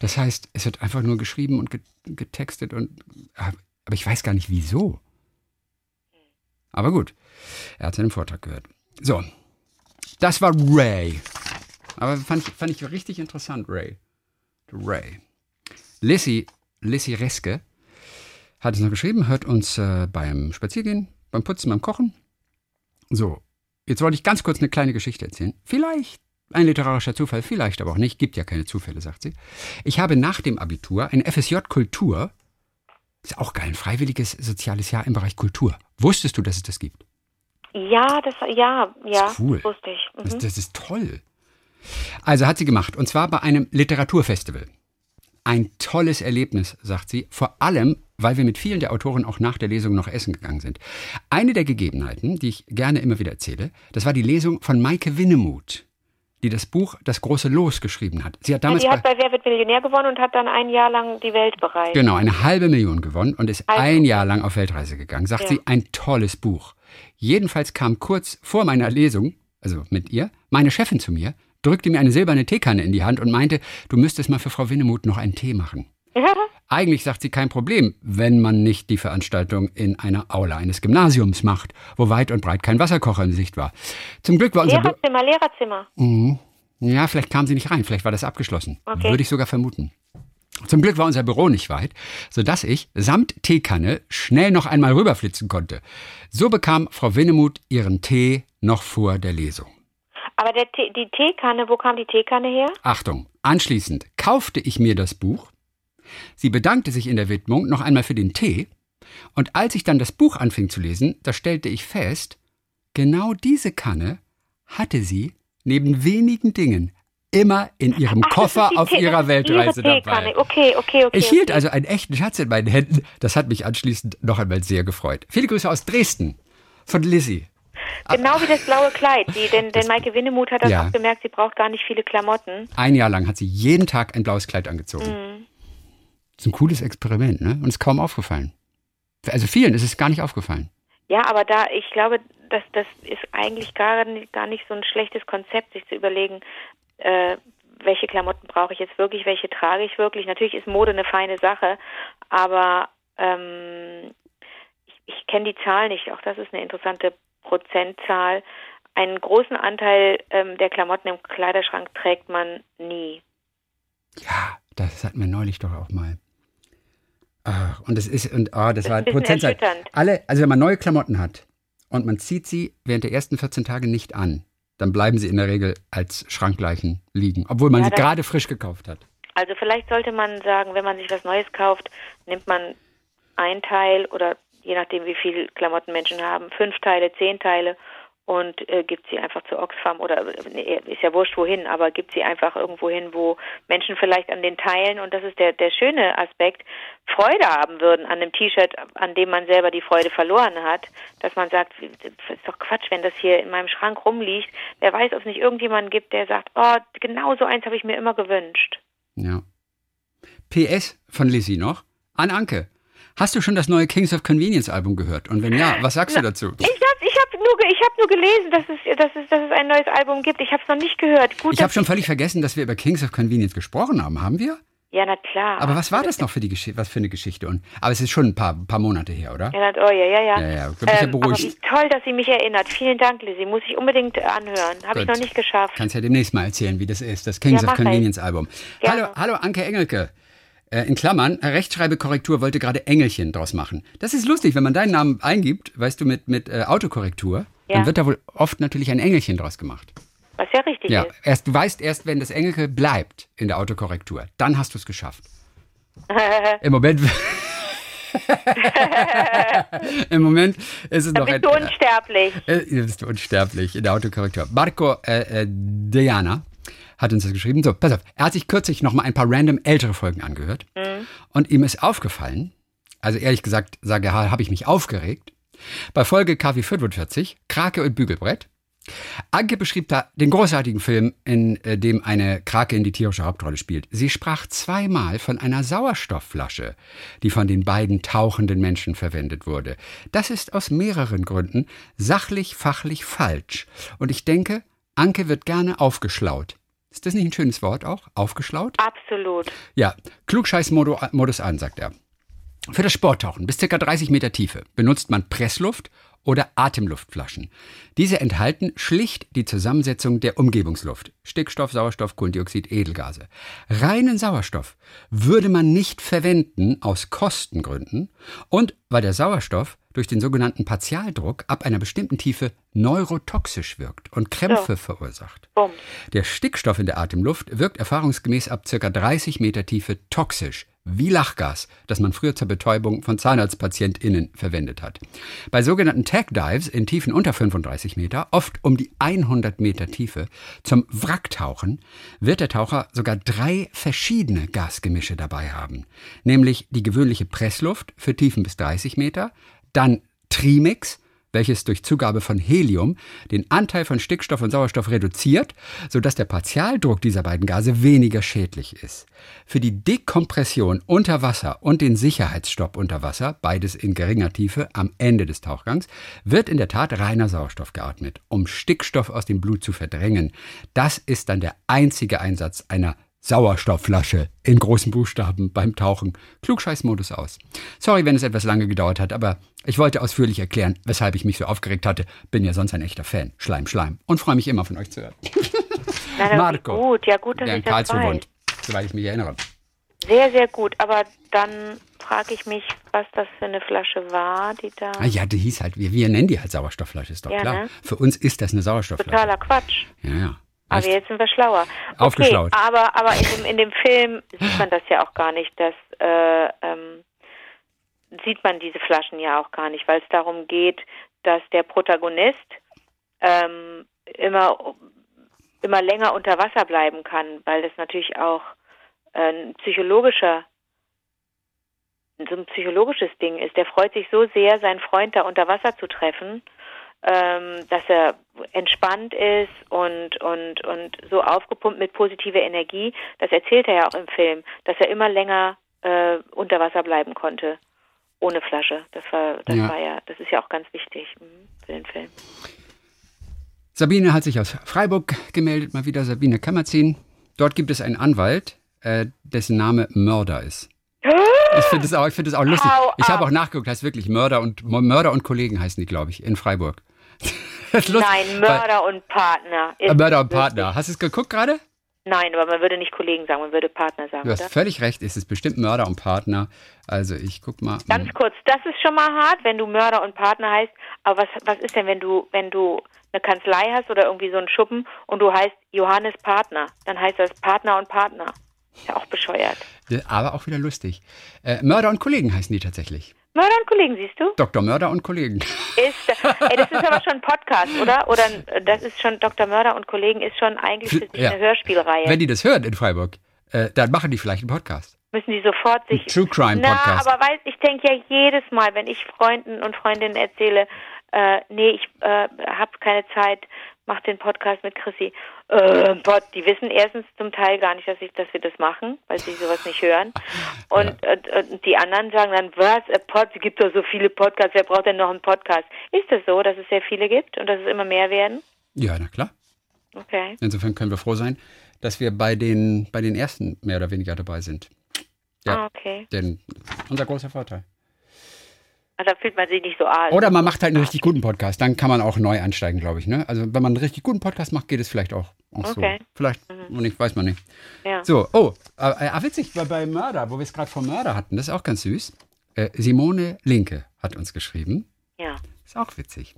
Das heißt, es wird einfach nur geschrieben und ge- getextet und. Aber ich weiß gar nicht wieso. Aber gut, er hat seinen Vortrag gehört. So, das war Ray. Aber fand ich, fand ich richtig interessant, Ray. Ray. Lissy, Lissy Reske hat es noch geschrieben, hört uns äh, beim Spaziergehen, beim Putzen, beim Kochen. So, jetzt wollte ich ganz kurz eine kleine Geschichte erzählen. Vielleicht Ein literarischer Zufall, vielleicht aber auch nicht. Gibt ja keine Zufälle, sagt sie. Ich habe nach dem Abitur ein FSJ Kultur. Ist auch geil, ein freiwilliges soziales Jahr im Bereich Kultur. Wusstest du, dass es das gibt? Ja, das, ja, ja, ist cool. wusste ich. Mhm. Das, das ist toll. Also hat sie gemacht. Und zwar bei einem Literaturfestival. Ein tolles Erlebnis, sagt sie. Vor allem, weil wir mit vielen der Autoren auch nach der Lesung noch essen gegangen sind. Eine der Gegebenheiten, die ich gerne immer wieder erzähle, das war die Lesung von Maike Winnemuth, die das Buch Das große Los geschrieben hat. Sie hat Ja, damals die hat bei, bei Wer wird Millionär gewonnen und hat dann ein Jahr lang die Welt bereist. genau eine halbe Million gewonnen und ist Also. ein Jahr lang auf Weltreise gegangen. Sagt Ja. sie, ein tolles Buch. Jedenfalls kam kurz vor meiner Lesung, also mit ihr, meine Chefin zu mir, drückte mir eine silberne Teekanne in die Hand und meinte, du müsstest mal für Frau Winnemuth noch einen Tee machen. Eigentlich sagt sie kein Problem, wenn man nicht die Veranstaltung in einer Aula eines Gymnasiums macht, wo weit und breit kein Wasserkocher in Sicht war. Zum Glück war unser Lehrerzimmer, Lehrerzimmer. ja, vielleicht kam sie nicht rein, vielleicht war das abgeschlossen. Okay. Würde ich sogar vermuten. Zum Glück war unser Büro nicht weit, sodass ich samt Teekanne schnell noch einmal rüberflitzen konnte. So bekam Frau Winnemuth ihren Tee noch vor der Lesung. Aber der Tee, die Teekanne, wo kam die Teekanne her? Achtung, anschließend kaufte ich mir das Buch. Sie bedankte sich in der Widmung noch einmal für den Tee. Und als ich dann das Buch anfing zu lesen, da stellte ich fest, genau diese Kanne hatte sie neben wenigen Dingen immer in ihrem Ach, Koffer auf Tee- ihrer Weltreise ihre dabei. Okay, okay, okay. Ich hielt also einen echten Schatz in meinen Händen. Das hat mich anschließend noch einmal sehr gefreut. Viele Grüße aus Dresden von Lizzie. Genau wie das blaue Kleid. Die, denn, denn Maike Winnemuth hat das Ja. auch gemerkt, sie braucht gar nicht viele Klamotten. Ein Jahr lang hat sie jeden Tag ein blaues Kleid angezogen. Mhm. Das ist ein cooles Experiment, ne? Und ist kaum aufgefallen. Also vielen ist es gar nicht aufgefallen. Ja, aber da, ich glaube, das, das ist eigentlich gar, nicht- gar nicht so ein schlechtes Konzept, sich zu überlegen, äh, welche Klamotten brauche ich jetzt wirklich, welche trage ich wirklich. Natürlich ist Mode eine feine Sache, aber ähm, ich, ich kenne die Zahl nicht. Auch das ist eine interessante Prozentzahl. Einen großen Anteil ähm, der Klamotten im Kleiderschrank trägt man nie. Ja, das hatten wir neulich doch auch mal. Ach, und das ist, und oh, das, Das war erschütternd. Alle, also wenn man neue Klamotten hat und man zieht sie während der ersten 14 Tage nicht an, dann bleiben sie in der Regel als Schrankleichen liegen, obwohl man Ja, sie gerade frisch gekauft hat. Also vielleicht sollte man sagen, wenn man sich was Neues kauft, nimmt man ein Teil oder je nachdem, wie viel Klamotten Menschen haben, fünf Teile, zehn Teile und äh, gibt sie einfach zu Oxfam oder nee, ist ja wurscht wohin, aber gibt sie einfach irgendwo hin, wo Menschen vielleicht an den Teilen und das ist der der schöne Aspekt Freude haben würden an einem T-Shirt, an dem man selber die Freude verloren hat, dass man sagt, das ist doch Quatsch, wenn das hier in meinem Schrank rumliegt. Wer weiß, ob es nicht irgendjemanden gibt, der sagt, oh, genau so eins habe ich mir immer gewünscht. Ja. PS von Lizzie noch. An Anke. Hast du schon das neue Kings of Convenience Album gehört? Und wenn ja, was sagst du dazu? Ich nur, gelesen, dass es, dass, es, dass es ein neues Album gibt. Ich habe es noch nicht gehört. Gut, Ich habe schon völlig vergessen, dass wir über Kings of Convenience gesprochen haben. Haben wir? Ja, na klar. Aber was war das noch für die Geschichte? Was für eine Geschichte? Und, aber es ist schon ein paar, paar Monate her, oder? Ja, oh, ja, ja, ja. Ja, ja, ähm, aber beruhigt. wie toll, dass sie mich erinnert. Vielen Dank, Lizzie. Muss ich unbedingt äh, anhören. Habe ich noch nicht geschafft. Kannst ja demnächst mal erzählen, wie das ist, das Kings Ja, of ich. Convenience Album. Hallo, hallo Anke Engelke. Äh, in Klammern, Rechtschreibekorrektur wollte gerade Engelchen draus machen. Das ist lustig, wenn man deinen Namen eingibt, weißt du, mit, mit äh, Autokorrektur, Ja. dann wird da wohl oft natürlich ein Engelchen draus gemacht. Was ja richtig Ja, ist. erst, du weißt erst, wenn das Engelke bleibt in der Autokorrektur, dann hast du es geschafft. Im Moment. Im Moment ist es Da noch bist ein. du unsterblich. Äh, bist unsterblich in der Autokorrektur. Marco äh, äh, Diana hat uns das geschrieben. So, pass auf. Er hat sich kürzlich noch mal ein paar random ältere Folgen angehört. Und ihm ist aufgefallen, also ehrlich gesagt, sage habe ich mich aufgeregt. Bei Folge KW 45, Krake und Bügelbrett. Anke beschrieb da den großartigen Film, in äh, dem eine Krake in die tierische Hauptrolle spielt. Sie sprach zweimal von einer Sauerstoffflasche, die von den beiden tauchenden Menschen verwendet wurde. Das ist aus mehreren Gründen sachlich, fachlich falsch. Und ich denke, Anke wird gerne aufgeschlaut. Ist das nicht ein schönes Wort auch? Aufgeschlaut? Absolut. Ja, Klugscheiß-Modus an, sagt er. Für das Sporttauchen bis ca. 30 Meter Tiefe benutzt man Pressluft oder Atemluftflaschen. Diese enthalten schlicht die Zusammensetzung der Umgebungsluft. Stickstoff, Sauerstoff, Kohlendioxid, Edelgase. Reinen Sauerstoff würde man nicht verwenden aus Kostengründen und weil der Sauerstoff durch den sogenannten Partialdruck ab einer bestimmten Tiefe neurotoxisch wirkt und Krämpfe Ja. verursacht. Der Stickstoff in der Atemluft wirkt erfahrungsgemäß ab ca. 30 Meter Tiefe toxisch, wie Lachgas, das man früher zur Betäubung von ZahnarztpatientInnen verwendet hat. Bei sogenannten Tag Dives in Tiefen unter 35 Meter, oft um die 100 Meter Tiefe, zum Wracktauchen, wird der Taucher sogar drei verschiedene Gasgemische dabei haben. Nämlich die gewöhnliche Pressluft für Tiefen bis 30 Meter, dann Trimix, welches durch Zugabe von Helium den Anteil von Stickstoff und Sauerstoff reduziert, sodass der Partialdruck dieser beiden Gase weniger schädlich ist. Für die Dekompression unter Wasser und den Sicherheitsstopp unter Wasser, beides in geringer Tiefe am Ende des Tauchgangs, wird in der Tat reiner Sauerstoff geatmet, um Stickstoff aus dem Blut zu verdrängen. Das ist dann der einzige Einsatz einer Sauerstoffflasche in großen Buchstaben beim Tauchen. Klugscheißmodus aus. Sorry, wenn es etwas lange gedauert hat, aber ich wollte ausführlich erklären, weshalb ich mich so aufgeregt hatte. Bin ja sonst ein echter Fan. Schleim, Schleim. Und freue mich immer von euch zu hören. Na, Marco. Gut, ja gut, dass Der in ich das Karlsruhe wohnt, soweit ich mich erinnere. Sehr, sehr gut. Aber dann frage ich mich, was das für eine Flasche war, die da. Ah ja, die hieß halt, wir, wir nennen die halt Sauerstoffflasche, ist doch Ja, klar. ne? Für uns ist das eine Sauerstoffflasche. Totaler Quatsch. Ja, ja. Aber jetzt sind wir schlauer. Okay, Aufgeschlaut. aber, aber in, dem, in dem Film sieht man das ja auch gar nicht, dass äh, ähm, sieht man diese Flaschen ja auch gar nicht, weil es darum geht, dass der Protagonist ähm, immer immer länger unter Wasser bleiben kann, weil das natürlich auch äh, ein psychologischer so ein psychologisches Ding ist. Der freut sich so sehr, seinen Freund da unter Wasser zu treffen, ähm, dass er entspannt ist und, und, und so aufgepumpt mit positiver Energie. Das erzählt er ja auch im Film, dass er immer länger äh, unter Wasser bleiben konnte. Ohne Flasche. Das war, das Ja. war ja, das ist ja auch ganz wichtig mhm, für den Film. Sabine hat sich aus Freiburg gemeldet, mal wieder Sabine Kammerzin. Dort gibt es einen Anwalt, äh, dessen Name Mörder ist. Ich finde es auch, ich es auch lustig. Ich habe ab. auch nachgeguckt, heißt wirklich Mörder und Mörder und Kollegen heißen die, glaube ich, in Freiburg. Nein, Mörder und Partner. Mörder und. Partner. Hast du es geguckt gerade? Nein, aber man würde nicht Kollegen sagen, man würde Partner sagen, Du hast oder? völlig recht, es ist bestimmt Mörder und Partner. Also ich guck mal. Ganz kurz, das ist schon mal hart, wenn du Mörder und Partner heißt. Aber was, was ist denn, wenn du, wenn du eine Kanzlei hast oder irgendwie so einen Schuppen und du heißt Johannes Partner? Dann heißt das Partner und Partner. Ist ja auch bescheuert. Aber auch wieder lustig. Äh, Mörder und Kollegen heißen die tatsächlich. Mörder und Kollegen, siehst du? Dr. Mörder und Kollegen. Ist, ey, das ist aber schon ein Podcast, oder? Oder äh, das ist schon, Dr. Mörder und Kollegen ist schon eigentlich für sich Ja. eine Hörspielreihe. Wenn die das hören in Freiburg, äh, dann machen die vielleicht einen Podcast. müssen die sofort sich. Ein True Crime Na, Podcast. aber weiß, ich denke ja jedes Mal, wenn ich Freunden und Freundinnen erzähle, äh, nee, ich äh, habe keine Zeit, mach den Podcast mit Chrissy. Äh, Gott, die wissen erstens zum Teil gar nicht, dass ich, dass wir das machen, weil sie sowas nicht hören. Und, und, und die anderen sagen dann, was, äh, Pod, es gibt doch so viele Podcasts, wer braucht denn noch einen Podcast? Ist das so, dass es sehr viele gibt und dass es immer mehr werden? Ja, na klar. Okay. Insofern können wir froh sein, dass wir bei den, bei den ersten mehr oder weniger dabei sind. Ja. Ah, okay. Denn unser großer Vorteil. Also, da fühlt man sich nicht so alt. Oder man macht halt einen richtig guten Podcast, dann kann man auch neu einsteigen, glaube ich. Ne? Also wenn man einen richtig guten Podcast macht, geht es vielleicht auch, auch Okay. so. Vielleicht, nicht, weiß man nicht. Ja. So, oh, äh, äh, witzig, bei, bei Mörder, wo wir es gerade vom Mörder hatten, das ist auch ganz süß. Äh, Simone Linke hat uns geschrieben. Ja. Ist auch witzig.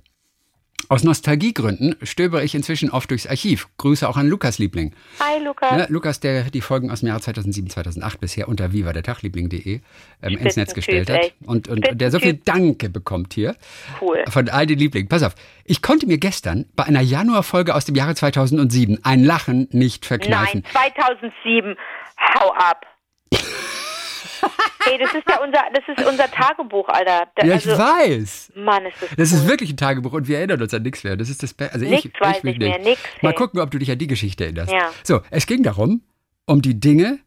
Aus Nostalgiegründen stöbere ich inzwischen oft durchs Archiv. Grüße auch an Lukas Liebling. Hi, Lukas. Ne, Lukas, der die Folgen aus dem Jahr 2007, 2008 bisher unter viva der Tagliebling.de ähm, ins Netz gestellt hat. ey. Und, und der so viel. Danke bekommt hier. Cool. Von all den Lieblingen. Pass auf, ich konnte mir gestern bei einer Januarfolge aus dem Jahre 2007 ein Lachen nicht verkneifen. Nein, 2007. Hau ab. Hey, das ist ja unser, das ist unser Tagebuch, Alter. Da, Ja, ich also, weiß. Mann, ist das, Das cool. ist wirklich ein Tagebuch und wir erinnern uns an nichts mehr. Das ist das Be also Nichts ich, weiß ich, ich mehr, nix, Mal hey. gucken, ob du dich an die Geschichte erinnerst. Ja. So, es ging darum, um die Dinge,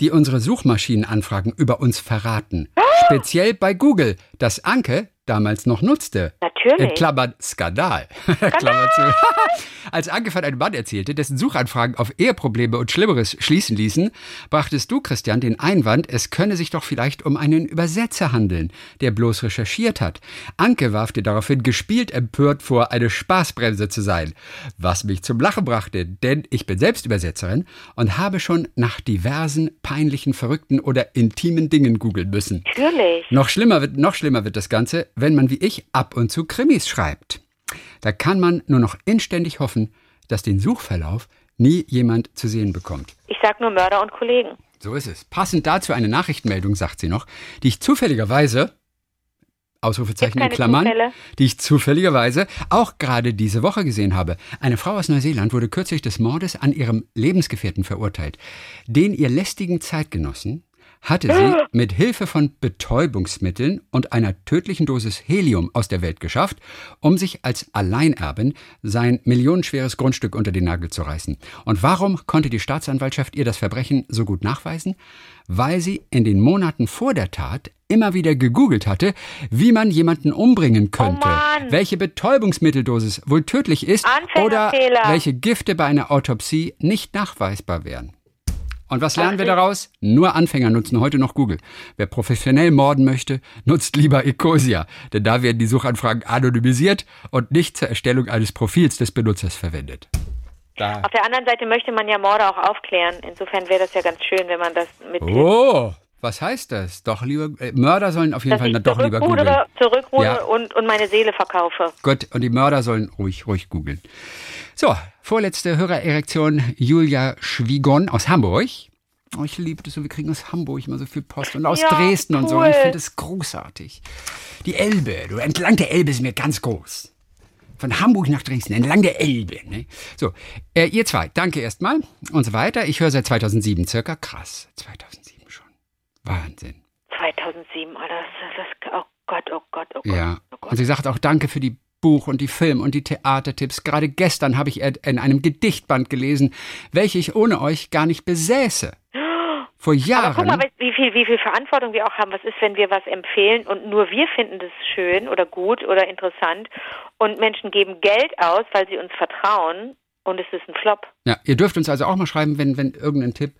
die unsere Suchmaschinenanfragen über uns verraten. Speziell bei Google, dass Anke, damals noch nutzte. Natürlich. In Klammern Skandal. Klammer zu. Als Anke von einem Mann erzählte, dessen Suchanfragen auf Eheprobleme und Schlimmeres schließen ließen, brachtest du, Christian, den Einwand, es könne sich doch vielleicht um einen Übersetzer handeln, der bloß recherchiert hat. Anke warf dir daraufhin gespielt empört vor, eine Spaßbremse zu sein. Was mich zum Lachen brachte, denn ich bin selbst Übersetzerin und habe schon nach diversen peinlichen, verrückten oder intimen Dingen googeln müssen. Natürlich. Noch schlimmer wird, noch schlimmer wird das Ganze, wenn man wie ich ab und zu Krimis schreibt. Da kann man nur noch inständig hoffen, dass den Suchverlauf nie jemand zu sehen bekommt. Ich sag nur Mörder und Kollegen. So ist es. Passend dazu eine Nachrichtenmeldung, sagt sie noch, die ich zufälligerweise, Ausrufezeichen in Klammern, Zufälle. die ich zufälligerweise auch gerade diese Woche gesehen habe. Eine Frau aus Neuseeland wurde kürzlich des Mordes an ihrem Lebensgefährten verurteilt. Den ihr lästigen Zeitgenossen hatte sie mit Hilfe von Betäubungsmitteln und einer tödlichen Dosis Helium aus der Welt geschafft, um sich als Alleinerbin sein millionenschweres Grundstück unter den Nagel zu reißen. Und warum konnte die Staatsanwaltschaft ihr das Verbrechen so gut nachweisen? Weil sie in den Monaten vor der Tat immer wieder gegoogelt hatte, wie man jemanden umbringen könnte, Oh welche Betäubungsmitteldosis wohl tödlich ist oder welche Gifte bei einer Autopsie nicht nachweisbar wären. Und was lernen wir daraus? Nur Anfänger nutzen heute noch Google. Wer professionell morden möchte, nutzt lieber Ecosia, denn da werden die Suchanfragen anonymisiert und nicht zur Erstellung eines Profils des Benutzers verwendet. Da. Auf der anderen Seite möchte man ja Morde auch aufklären. Insofern wäre das ja ganz schön, wenn man das mit Oh, was heißt das? Doch lieber äh, Mörder sollen auf jeden dass Fall ich doch lieber googeln. zurückrudere, zurückrudere Ja. und, und meine Seele verkaufe. Gut, und die Mörder sollen ruhig, ruhig googeln. So, vorletzte Hörererektion Julia Schwigon aus Hamburg. Oh, ich liebe das so, wir kriegen aus Hamburg immer so viel Post und aus Ja, Dresden und so. Und cool. ich finde es großartig. Die Elbe, du, entlang der Elbe sind wir ganz groß. Von Hamburg nach Dresden, entlang der Elbe. Ne? So, äh, ihr zwei, danke erstmal und so weiter. Ich höre seit 2007 circa. Krass, 2007 schon. Wahnsinn. 2007, Alter, das, das, oh Gott, oh Gott, oh Gott. Ja. Oh Und Gott. sie sagt auch Danke für die Buch- und die Film- und die Theatertipps. Gerade gestern habe ich in einem Gedichtband gelesen, welche ich ohne euch gar nicht besäße. Vor Aber Jahren. guck mal, wie viel, wie viel Verantwortung wir auch haben. Was ist, wenn wir was empfehlen und nur wir finden das schön oder gut oder interessant und Menschen geben Geld aus, weil sie uns vertrauen und es ist ein Flop. ja, ihr dürft uns also auch mal schreiben, wenn, wenn irgendein Tipp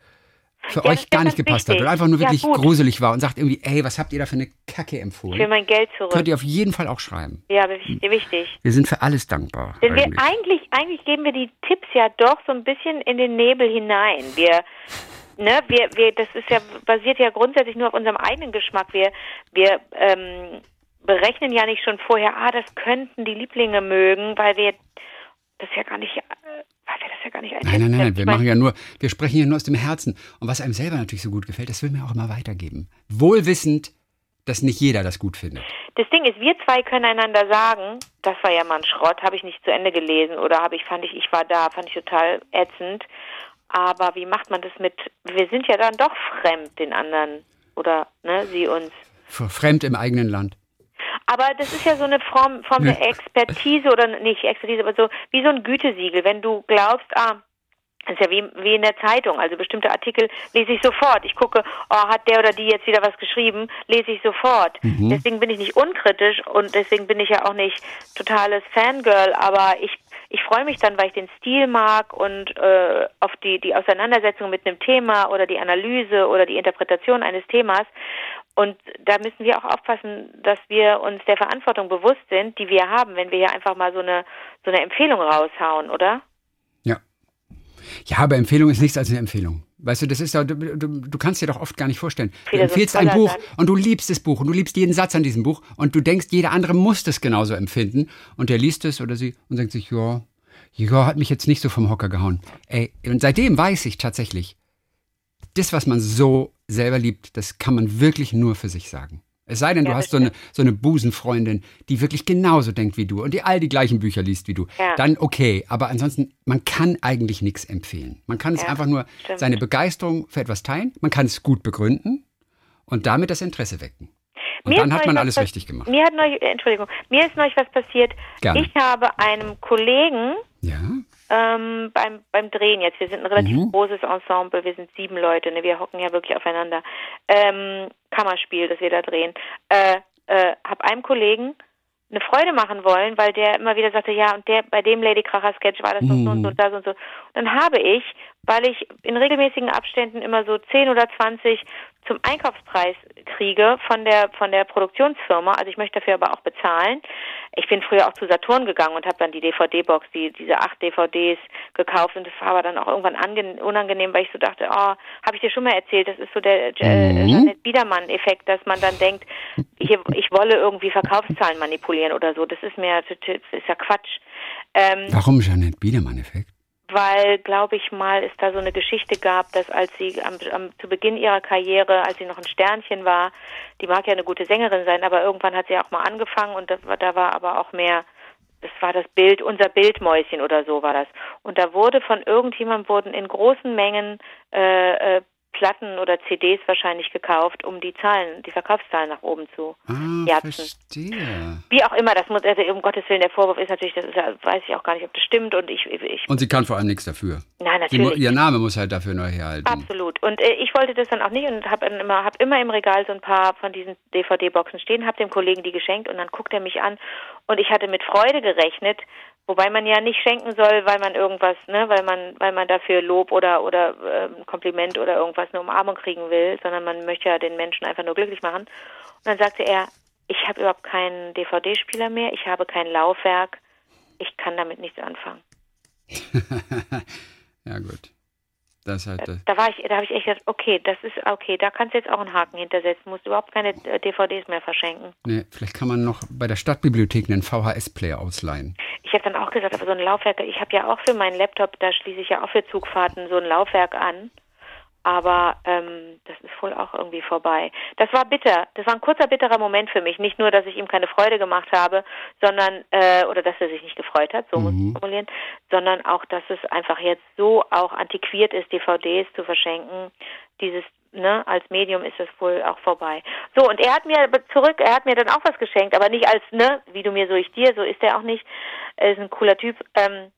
für Ja, euch gar nicht gepasst hat wichtig. oder einfach nur Ja, wirklich gut. gruselig war und sagt irgendwie, ey, was habt ihr da für eine Kacke empfohlen? mein Geld zurück. Könnt ihr auf jeden Fall auch schreiben. Ja, wichtig. Wir sind für alles dankbar. Denn wir eigentlich. eigentlich, eigentlich geben wir die Tipps ja doch so ein bisschen in den Nebel hinein. Wir, ne, wir, wir, das ist ja basiert ja grundsätzlich nur auf unserem eigenen Geschmack. Wir, wir ähm, berechnen ja nicht schon vorher, ah, das könnten die Lieblinge mögen, weil wir das ja gar nicht, äh, weil wir das ja gar nicht Nein, nein, nein, wir Ich mein, machen ja nur, wir sprechen hier nur aus dem Herzen. Und was einem selber natürlich so gut gefällt, das will mir auch immer weitergeben. Wohlwissend, dass nicht jeder das gut findet. Das Ding ist, wir zwei können einander sagen, das war ja mal ein Schrott, habe ich nicht zu Ende gelesen oder habe ich, fand ich, ich war da, fand ich total ätzend. Aber wie macht man das mit, wir sind ja dann doch fremd den anderen oder, ne, sie uns. Fremd im eigenen Land. Aber das ist ja so eine Form, Form der. Expertise oder nicht Expertise, aber so wie so ein Gütesiegel. Wenn du glaubst, ah, das ist ja wie, wie in der Zeitung, also bestimmte Artikel lese ich sofort. Ich gucke, oh, hat der oder die jetzt wieder was geschrieben, lese ich sofort. Deswegen bin ich nicht unkritisch und deswegen bin ich ja auch nicht totales Fangirl, aber ich ich freue mich dann, weil ich den Stil mag und äh, auf die die Auseinandersetzung mit einem Thema oder die Analyse oder die Interpretation eines Themas. Und da müssen wir auch aufpassen, dass wir uns der Verantwortung bewusst sind, die wir haben, wenn wir hier einfach mal so eine so eine Empfehlung raushauen, oder? Ja. Ja, aber Empfehlung ist nichts als eine Empfehlung. Weißt du, das ist doch, du, du, du kannst dir doch oft gar nicht vorstellen. Du empfiehlst ein Buch und du liebst das Buch und du liebst jeden Satz an diesem Buch und du denkst, jeder andere muss das genauso empfinden und der liest es oder sie und denkt sich, ja, ja, hat mich jetzt nicht so vom Hocker gehauen. Ey, und seitdem weiß ich tatsächlich, das, was man so selber liebt, das kann man wirklich nur für sich sagen. Es sei denn, Ja, du hast so eine, so eine Busenfreundin, die wirklich genauso denkt wie du und die all die gleichen Bücher liest wie du. Ja. Dann okay, aber ansonsten, man kann eigentlich nichts empfehlen. Man kann es Ja, einfach nur stimmt. seine Begeisterung für etwas teilen, man kann es gut begründen und damit das Interesse wecken. Und dann hat man alles richtig gemacht. Mir hat neulich, Entschuldigung, mir ist neulich was passiert. Gerne. Ich habe einem Kollegen Ja, ähm, beim, beim Drehen jetzt, wir sind ein relativ Mhm. großes Ensemble, wir sind sieben Leute, ne? wir hocken ja wirklich aufeinander. Ähm, Kammerspiel, das wir da drehen. Äh, äh, habe einem Kollegen eine Freude machen wollen, weil der immer wieder sagte, ja, und der bei dem Lady Kracher Sketch war das noch so und so und das und so. Und dann habe ich, weil ich in regelmäßigen Abständen immer so 10 oder 20 zum Einkaufspreis kriege von der von der Produktionsfirma, also ich möchte dafür aber auch bezahlen. Ich bin früher auch zu Saturn gegangen und habe dann die DVD-Box, die diese acht DVDs gekauft und das war aber dann auch irgendwann unangenehm, weil ich so dachte, oh, habe ich dir schon mal erzählt, das ist so der äh, mhm. Biedermann-Effekt, dass man dann denkt, ich, ich wolle irgendwie Verkaufszahlen manipulieren oder so. Das ist mir, das ist ja Quatsch. Ähm, Warum Janet Biedermann-Effekt? Weil, glaube ich mal, es da so eine Geschichte gab, dass als sie am, am, zu Beginn ihrer Karriere, als sie noch ein Sternchen war, die mag ja eine gute Sängerin sein, aber irgendwann hat sie auch mal angefangen und da, da war aber auch mehr, das war das Bild, unser Bildmäuschen oder so war das. Und da wurde von irgendjemandem wurden in großen Mengen äh, äh, Platten oder CDs wahrscheinlich gekauft, um die Zahlen, die Verkaufszahlen nach oben zu ah, jatzen. Verstehe. Wie auch immer, das muss, also um Gottes Willen, der Vorwurf ist natürlich, das ist, weiß ich auch gar nicht, ob das stimmt und ich, ich Und sie kann vor allem nichts dafür. Nein, natürlich. Die, ihr Name muss halt dafür neu herhalten. Absolut. Und äh, ich wollte das dann auch nicht und habe immer, hab immer im Regal so ein paar von diesen DVD-Boxen stehen, habe dem Kollegen die geschenkt und dann guckt er mich an und ich hatte mit Freude gerechnet, Wobei man ja nicht schenken soll, weil man irgendwas, ne, weil man, weil man dafür Lob oder oder äh, Kompliment oder irgendwas eine Umarmung kriegen will, sondern man möchte ja den Menschen einfach nur glücklich machen. Und dann sagte er, ich habe überhaupt keinen DVD-Spieler mehr, ich habe kein Laufwerk, ich kann damit nichts anfangen. ja gut. Das halt das. Da war ich, da habe ich echt gedacht, okay, das ist okay, da kannst du jetzt auch einen Haken hintersetzen, musst überhaupt keine DVDs mehr verschenken. Nee, vielleicht kann man noch bei der Stadtbibliothek einen VHS-Player ausleihen. Ich habe dann auch gesagt, aber so ein Laufwerk, ich habe ja auch für meinen Laptop, da schließe ich ja auch für Zugfahrten so ein Laufwerk an aber ähm, das ist wohl auch irgendwie vorbei. Das war bitter. Das war ein kurzer bitterer Moment für mich. Nicht nur, dass ich ihm keine Freude gemacht habe, sondern äh, oder dass er sich nicht gefreut hat, so mhm. muss ich formulieren, sondern auch, dass es einfach jetzt so auch antiquiert ist, DVDs zu verschenken. Dieses Ne, als Medium ist das wohl auch vorbei. So, und er hat mir zurück, er hat mir dann auch was geschenkt, aber nicht als, ne, wie du mir, so ich dir, so ist er auch nicht. Er ist ein cooler Typ. Ähm,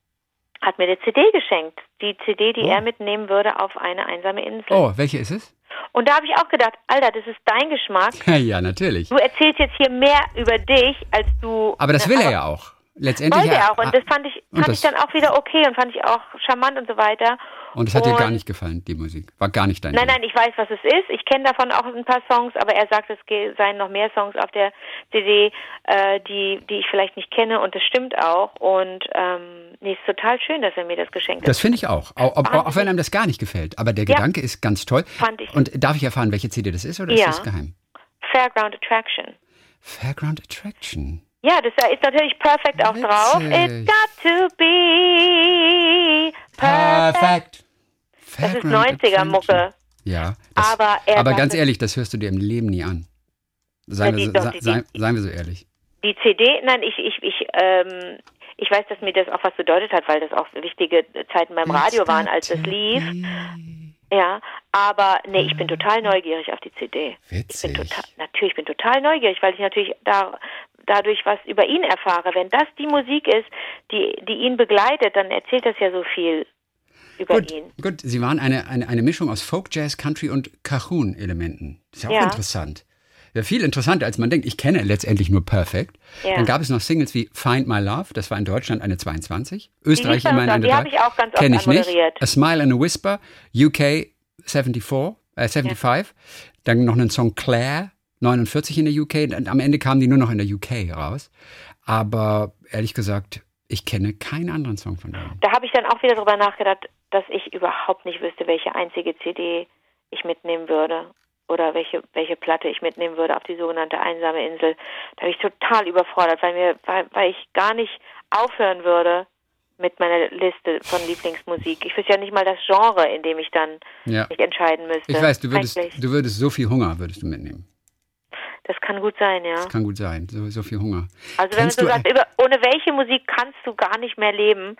hat mir eine CD geschenkt. Die CD, die oh. er mitnehmen würde auf eine einsame Insel. Oh, welche ist es? Und da habe ich auch gedacht, Alter, das ist dein Geschmack. ja, natürlich. Du erzählst jetzt hier mehr über dich, als du. Aber das will er ja auch. Letztendlich. Wollte er auch. Und das fand ich, fand ich dann auch wieder okay und fand ich auch charmant und so weiter. Und es hat und dir gar nicht gefallen, die Musik? War gar nicht dein Nein, nein, ich weiß, was es ist. Ich kenne davon auch ein paar Songs, aber er sagt, es seien noch mehr Songs auf der CD, äh, die, die ich vielleicht nicht kenne und das stimmt auch. Und ähm, nee, ist total schön, dass er mir das geschenkt hat. Das finde ich auch. Auch, auch, wenn einem das gar nicht gefällt. Aber der ja. Gedanke ist ganz toll. Fand ich. Und darf ich erfahren, welche CD das ist oder ja. ist das geheim? Fairground Attraction. Fairground Attraction. Ja, das ist natürlich perfekt auch drauf. It's got to be perfect. perfect. Das ist 90er-Mucke. Ja. Das, aber aber ganz ehrlich, das hörst du dir im Leben nie an. Seien, wir, so, sei, seien wir so ehrlich. Die CD, nein, ich, ich, ich, ähm, ich weiß, dass mir das auch was bedeutet hat, weil das auch wichtige Zeiten beim Radio waren, als es lief. Ja, aber nee, ich bin total neugierig auf die CD. Witzig. Ich bin total, natürlich, ich bin total neugierig, weil ich natürlich da, dadurch was über ihn erfahre. Wenn das die Musik ist, die, die ihn begleitet, dann erzählt das ja so viel über gut, ihn. Gut, Sie waren eine, eine, eine Mischung aus Folk, Jazz, Country und Cajon-Elementen. Das ist ja auch ja. interessant. Ja, viel interessanter, als man denkt. Ich kenne letztendlich nur Perfect. Ja. Dann gab es noch Singles wie Find My Love, das war in Deutschland eine 22. Österreich immerhin eine 3. Die ich auch ganz oft Kenn ich nicht. A Smile and a Whisper, UK 74, äh 75. Ja. Dann noch einen Song Claire, 49 in der UK. Und am Ende kamen die nur noch in der UK raus. Aber ehrlich gesagt, ich kenne keinen anderen Song von denen. Da habe ich dann auch wieder drüber nachgedacht, dass ich überhaupt nicht wüsste, welche einzige CD ich mitnehmen würde oder welche, welche Platte ich mitnehmen würde auf die sogenannte einsame Insel. Da bin ich total überfordert, weil mir, weil, weil ich gar nicht aufhören würde mit meiner Liste von Lieblingsmusik. Ich wüsste ja nicht mal das Genre, in dem ich dann ja. mich entscheiden müsste. Ich weiß, du würdest, du würdest so viel Hunger würdest du mitnehmen. Das kann gut sein, ja. Das kann gut sein, so, so viel Hunger. Also wenn du, du sagst, über, ohne welche Musik kannst du gar nicht mehr leben,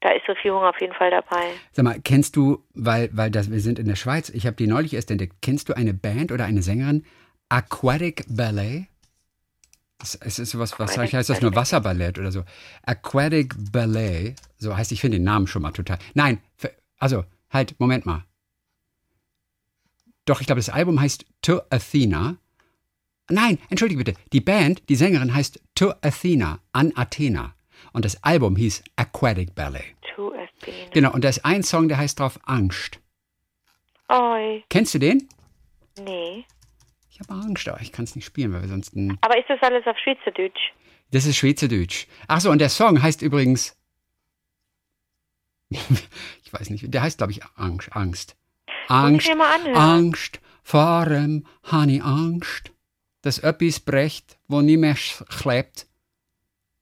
da ist so viel Hunger auf jeden Fall dabei. Sag mal, kennst du, weil, weil das, wir sind in der Schweiz, ich habe die neulich erst entdeckt, kennst du eine Band oder eine Sängerin, Aquatic Ballet? Es ist sowas, was heißt, heißt das nur Wasserballett oder so? Aquatic Ballet, so heißt, ich finde den Namen schon mal total. Nein, also, halt, Moment mal. Doch, ich glaube, das Album heißt To Athena Nein, entschuldige bitte. Die Band, die Sängerin heißt To Athena, an Athena. Und das Album hieß Aquatic Ballet. To Athena. Genau, und da ist ein Song, der heißt drauf Angst. Oi, Kennst du den? nee. Ich habe Angst, aber ich kann es nicht spielen, weil wir sonst Aber ist das alles auf Schweizerdeutsch? Das ist Schweizerdeutsch. Ach so, und der Song heißt übrigens. ich weiß nicht, der heißt, glaube ich, Angst. Angst. Angst. Angst. Vor habe ich Angst, dass etwas brecht, wo nie mehr klebt.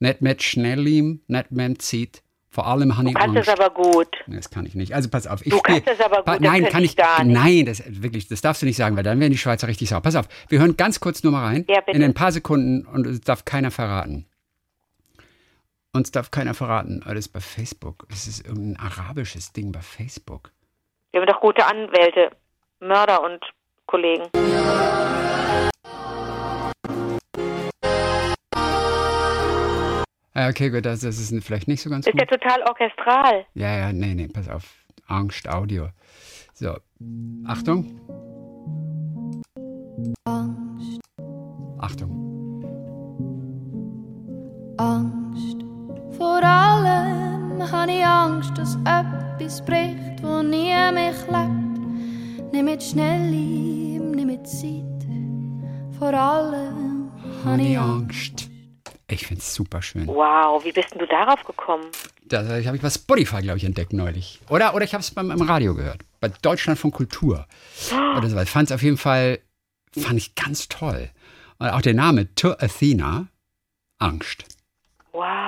Nicht mit Schnellim, nicht mit Zeit. Vor allem habe ich Kannst Angst. das aber gut. Das kann ich nicht. Also pass auf. Ich Du kannst das aber gut, das Nein, kann ich gar nicht. Nein, das wirklich, das darfst du nicht sagen, weil dann werden die Schweizer richtig sauer. Pass auf, wir hören ganz kurz nur mal rein. Ja, bitte. In ein paar Sekunden und es darf keiner verraten. Uns darf keiner verraten. Oh, Das ist bei Facebook. Es ist irgendein arabisches Ding bei Facebook. Wir haben doch gute Anwälte, Mörder und Kollegen. Ah, Okay, gut, das, das ist vielleicht nicht so ganz Ist gut. ja total orchestral. Ja, ja, nee, nee, pass auf. Angst, Audio. So, Achtung. Achtung. Angst. Vor allem habe ich Angst, dass etwas bricht, wo nie mehr klebt. Nicht mit Schnellim, nicht mit Zeit. Vor allem habe ich Angst. Ich find's super schön. Wow, wie bist denn du darauf gekommen? Das habe ich bei Spotify, glaube ich, entdeckt neulich. Oder, oder ich habe es beim im Radio gehört. Bei Deutschland von Kultur. Oder so. Ich fand es auf jeden Fall, fand ich ganz toll. Und auch der Name To Athena, Angst.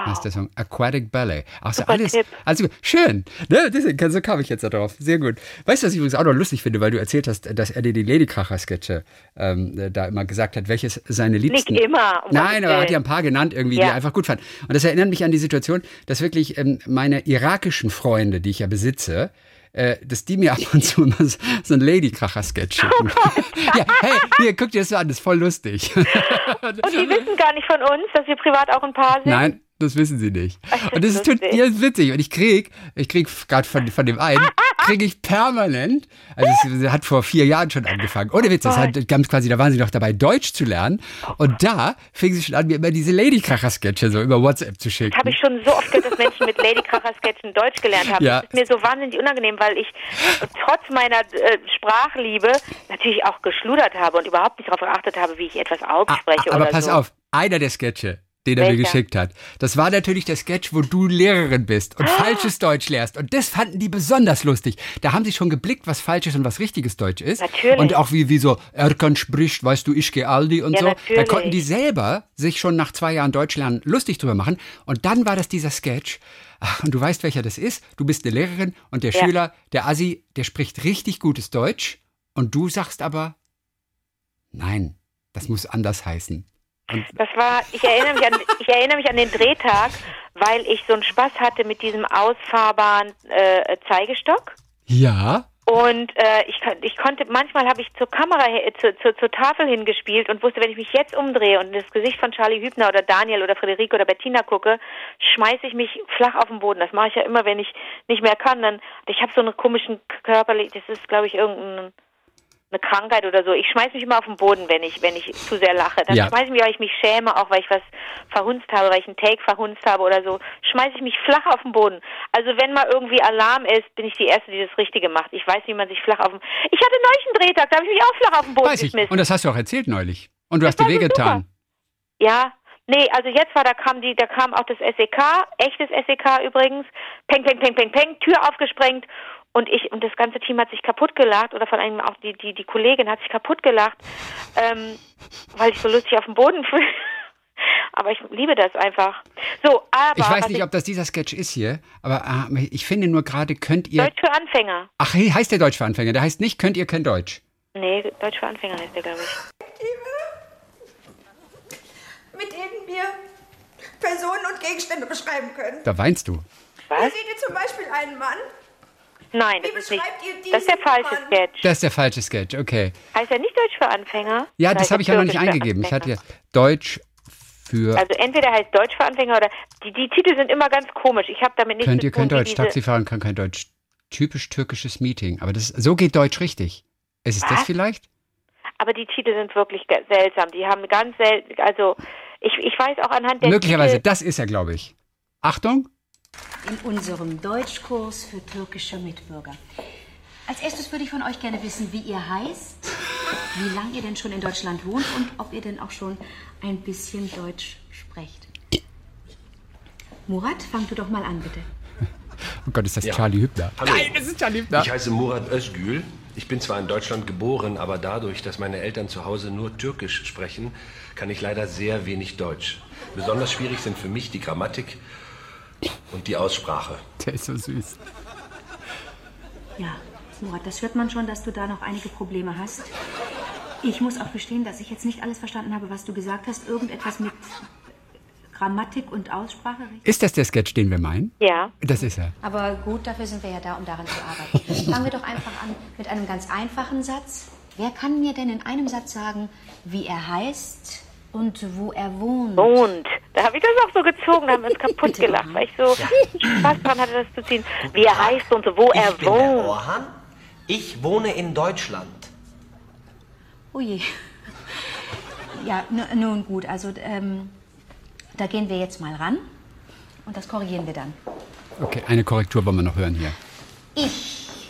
Wow. heißt der Song Aquatic Ballet. Auch so Super alles, Tipp. also schön. Ne? Deswegen, so kam ich jetzt da drauf. Sehr gut. Weißt du, was ich übrigens auch noch lustig finde, weil du erzählt hast, dass er dir die Ladykracher-Sketche ähm, da immer gesagt hat, welches seine liebsten. Nicht immer. um Nein, aber er hat ja ein paar genannt irgendwie, die Ja. er einfach gut fand. Und das erinnert mich an die Situation, dass wirklich ähm, meine irakischen Freunde, die ich ja besitze, äh, dass die mir ab und zu immer so, so einen Ladykracher-Sketch schicken. ja, hey, hier, guck dir das so an, das ist voll lustig. Und die wissen gar nicht von uns, dass wir privat auch ein Paar sind. Nein, das wissen sie nicht. Und das ist, tut, ja, ist witzig. Und ich krieg, ich krieg gerade von, von dem einen, kriege ich permanent, also es hat vor vier Jahren schon angefangen. Ohne Witz, das hat ganz quasi, da waren sie noch dabei, Deutsch zu lernen. Und da fing sie schon an, mir immer diese Ladykracher-Sketche so über WhatsApp zu schicken. Habe ich schon so oft gehört, dass Menschen mit Ladykracher-Sketchen Deutsch gelernt haben. Ja. Das ist mir so wahnsinnig unangenehm, weil ich trotz meiner äh, Sprachliebe natürlich auch geschludert habe und überhaupt nicht darauf geachtet habe, wie ich etwas Ah, ausspreche aber oder pass so. auf, einer der Sketche, den er mir geschickt hat, das war natürlich der Sketch, wo du Lehrerin bist und falsches Deutsch lehrst. Und das fanden die besonders lustig. Da haben sie schon geblickt, was falsches und was richtiges Deutsch ist. Natürlich. Und auch wie, wie so, Erkan spricht, weißt du, ich gehe Aldi und Ja, so. Da natürlich. konnten die selber sich schon nach zwei Jahren Deutsch lernen lustig drüber machen. Und dann war das dieser Sketch. Ach, und du weißt, welcher das ist. Du bist eine Lehrerin und der Ja. Schüler, der Assi, der spricht richtig gutes Deutsch. Und du sagst aber, nein, das muss anders heißen. Das war, ich erinnere mich an, ich erinnere mich an den Drehtag, weil ich so einen Spaß hatte mit diesem ausfahrbaren äh, Zeigestock. Ja, Und äh, ich, ich konnte, manchmal habe ich zur Kamera, he- zur, zur, zur Tafel hingespielt und wusste, wenn ich mich jetzt umdrehe und in das Gesicht von Charlie Hübner oder Daniel oder Friederike oder Bettina gucke, schmeiße ich mich flach auf den Boden. Das mache ich ja immer, wenn ich nicht mehr kann. Dann, ich habe so einen komischen körperlich, das ist, glaube ich, irgendein eine Krankheit oder so. Ich schmeiß mich immer auf den Boden, wenn ich, wenn ich zu sehr lache. Dann Ja. schmeiß ich mich, weil ich mich schäme, auch weil ich was verhunzt habe, weil ich einen Take verhunzt habe oder so, schmeiß ich mich flach auf den Boden. Also wenn mal irgendwie Alarm ist, bin ich die Erste, die das Richtige macht. Ich weiß, wie man sich flach auf den... Ich hatte neulich einen Drehtag, da habe ich mich auch flach auf den Boden weiß ich. geschmissen. Und das hast du auch erzählt neulich. Und du hast dir so wehgetan. Ja, nee, also jetzt war, da kam die, da kam auch das SEK, echtes SEK übrigens, peng, peng, peng, peng, peng, Tür aufgesprengt und ich und das ganze Team hat sich kaputt gelacht oder vor allem auch die, die, die Kollegin hat sich kaputt gelacht, ähm, weil ich so lustig auf dem Boden fühle. Aber ich liebe das einfach. So, aber Ich weiß nicht, ob das dieser Sketch ist hier, aber äh, ich finde nur gerade, könnt ihr. Deutsch für Anfänger. Ach, hey, heißt der Deutsch für Anfänger? Der heißt nicht, könnt ihr kein Deutsch. Nee, Deutsch für Anfänger heißt der, glaube ich. mit denen wir Personen und Gegenstände beschreiben können. Da weinst du. Hier Was? seht ihr zum Beispiel einen Mann. Nein, Wie das ist nicht. Das ist der falsche Mann? Sketch. Das ist der falsche Sketch, okay. Heißt er nicht Deutsch für Anfänger? Ja, das habe ich ja noch nicht eingegeben. Ich hatte ja Deutsch für. Also entweder heißt Deutsch für Anfänger oder die, die Titel sind immer ganz komisch. Ich habe damit nichts könnt zu ihr kein Deutsch? Taxifahren kann kein Deutsch. Typisch türkisches Meeting. Aber das, so geht Deutsch richtig. Ist es das Was? vielleicht? aber die Titel sind wirklich seltsam. Die haben ganz selten, also ich, ich weiß auch anhand der Möglicherweise, Titel, das ist er, glaube ich. Achtung. In unserem Deutschkurs für türkische Mitbürger. Als erstes würde ich von euch gerne wissen, wie ihr heißt, wie lange ihr denn schon in Deutschland wohnt und ob ihr denn auch schon ein bisschen Deutsch sprecht. Murat, fang du doch mal an, bitte. Oh Gott, ist das Ja. Charlie Hübner? Hallo. Nein, das ist Charlie Hübner. Ich heiße Murat Özgül. Ich bin zwar in Deutschland geboren, aber dadurch, dass meine Eltern zu Hause nur Türkisch sprechen, kann ich leider sehr wenig Deutsch. Besonders schwierig sind für mich die Grammatik und die Aussprache. Der ist so süß. Ja, Murat, das hört man schon, dass du da noch einige Probleme hast. Ich muss auch gestehen, dass ich jetzt nicht alles verstanden habe, was du gesagt hast. Irgendetwas mit Grammatik und Aussprache. richtig? Ist das der Sketch, den wir meinen? ja. Das ist er. Aber gut, dafür sind wir ja da, um daran zu arbeiten. Fangen wir doch einfach an mit einem ganz einfachen Satz. Wer kann mir denn in einem Satz sagen, wie er heißt und wo er wohnt? Und da habe ich das auch so gezogen, da haben wir uns kaputt gelacht, weil ich so Spaß dran hatte, das zu ziehen. Wie er heißt und so, wo er ich bin der wohnt. Orhan. Ich wohne in Deutschland. Oh je. Ja, nu- nun gut, also ähm, da gehen wir jetzt mal ran und das korrigieren wir dann. Okay, eine Korrektur wollen wir noch hören hier. Ich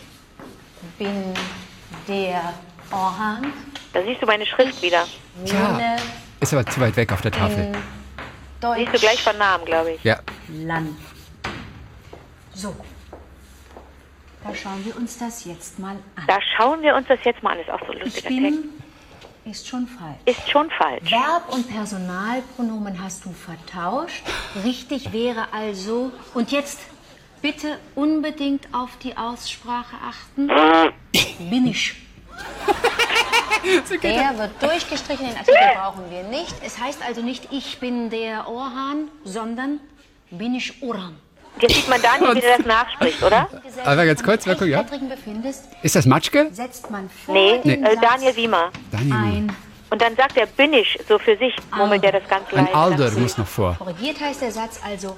bin der Orhan, Da siehst du meine Schrift wieder. wohne Ist aber zu weit weg auf der Tafel. in Siehst du gleich von Namen, glaube ich. Ja. Deutschland. So. Da schauen wir uns das jetzt mal an. Da schauen wir uns das jetzt mal an. Ist auch so ein Ich lustiger Text. bin ist schon falsch. Ist schon falsch. Verb und Personalpronomen hast du vertauscht. Richtig wäre also. Und jetzt bitte unbedingt auf die Aussprache achten. Bin ich. Der wird durchgestrichen, den Artikel brauchen wir nicht. Es heißt also nicht, ich bin der Orhan, sondern bin ich Orhan. Jetzt sieht man Daniel, wie der das nachspricht, oder? Aber ganz kurz, mal gucken, ja. Ist das Matschke? setzt man vor Nee, den äh, Satz Daniel Wiemer. Daniel. ein. Und dann sagt er, bin ich, so für sich, murmelt er das ganz Ein leise. Alder muss noch vor. Korrigiert heißt der Satz also,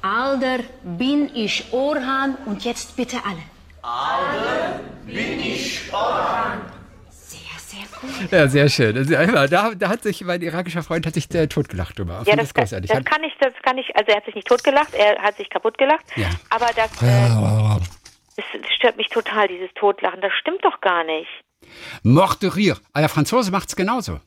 Alder bin ich Orhan und jetzt bitte alle. Alder bin ich Orhan. Gut. Ja, sehr schön. Also, Da, da hat sich mein irakischer Freund hat sich äh, totgelacht drüber. Ja, das, ich kann, großartig. das kann ich, das kann ich, also er hat sich nicht totgelacht, er hat sich kaputt gelacht. Ja. Aber das, äh, das stört mich total, dieses Totlachen. Das stimmt doch gar nicht. Mort de rire. Ah, der Franzose macht's genauso.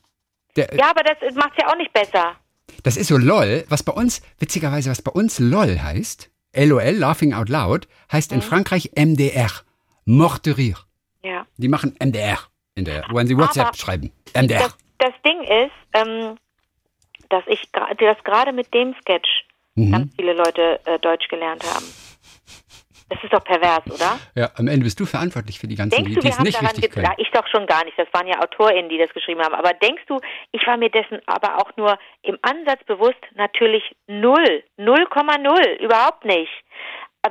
Der, Ja, aber das macht ja auch nicht besser. Das ist so LOL, was bei uns, witzigerweise, was bei uns LOL heißt, LOL, Laughing Out Loud, heißt Mhm. in Frankreich MDR. Mort de rire. Ja. Die machen MDR in der, wenn sie WhatsApp Aber schreiben. MDR. Das, das Ding ist, ähm, dass ich dass gerade mit dem Sketch Mhm. ganz viele Leute äh, Deutsch gelernt haben. Das ist doch pervers, oder? Ja, am Ende bist du verantwortlich für die ganzen, Denkst die du, die wir es haben nicht daran richtig gedacht? können. Ich doch schon gar nicht. Das waren ja AutorInnen, die das geschrieben haben. Aber denkst du, ich war mir dessen aber auch nur im Ansatz bewusst? Natürlich null. 0,0. Überhaupt nicht.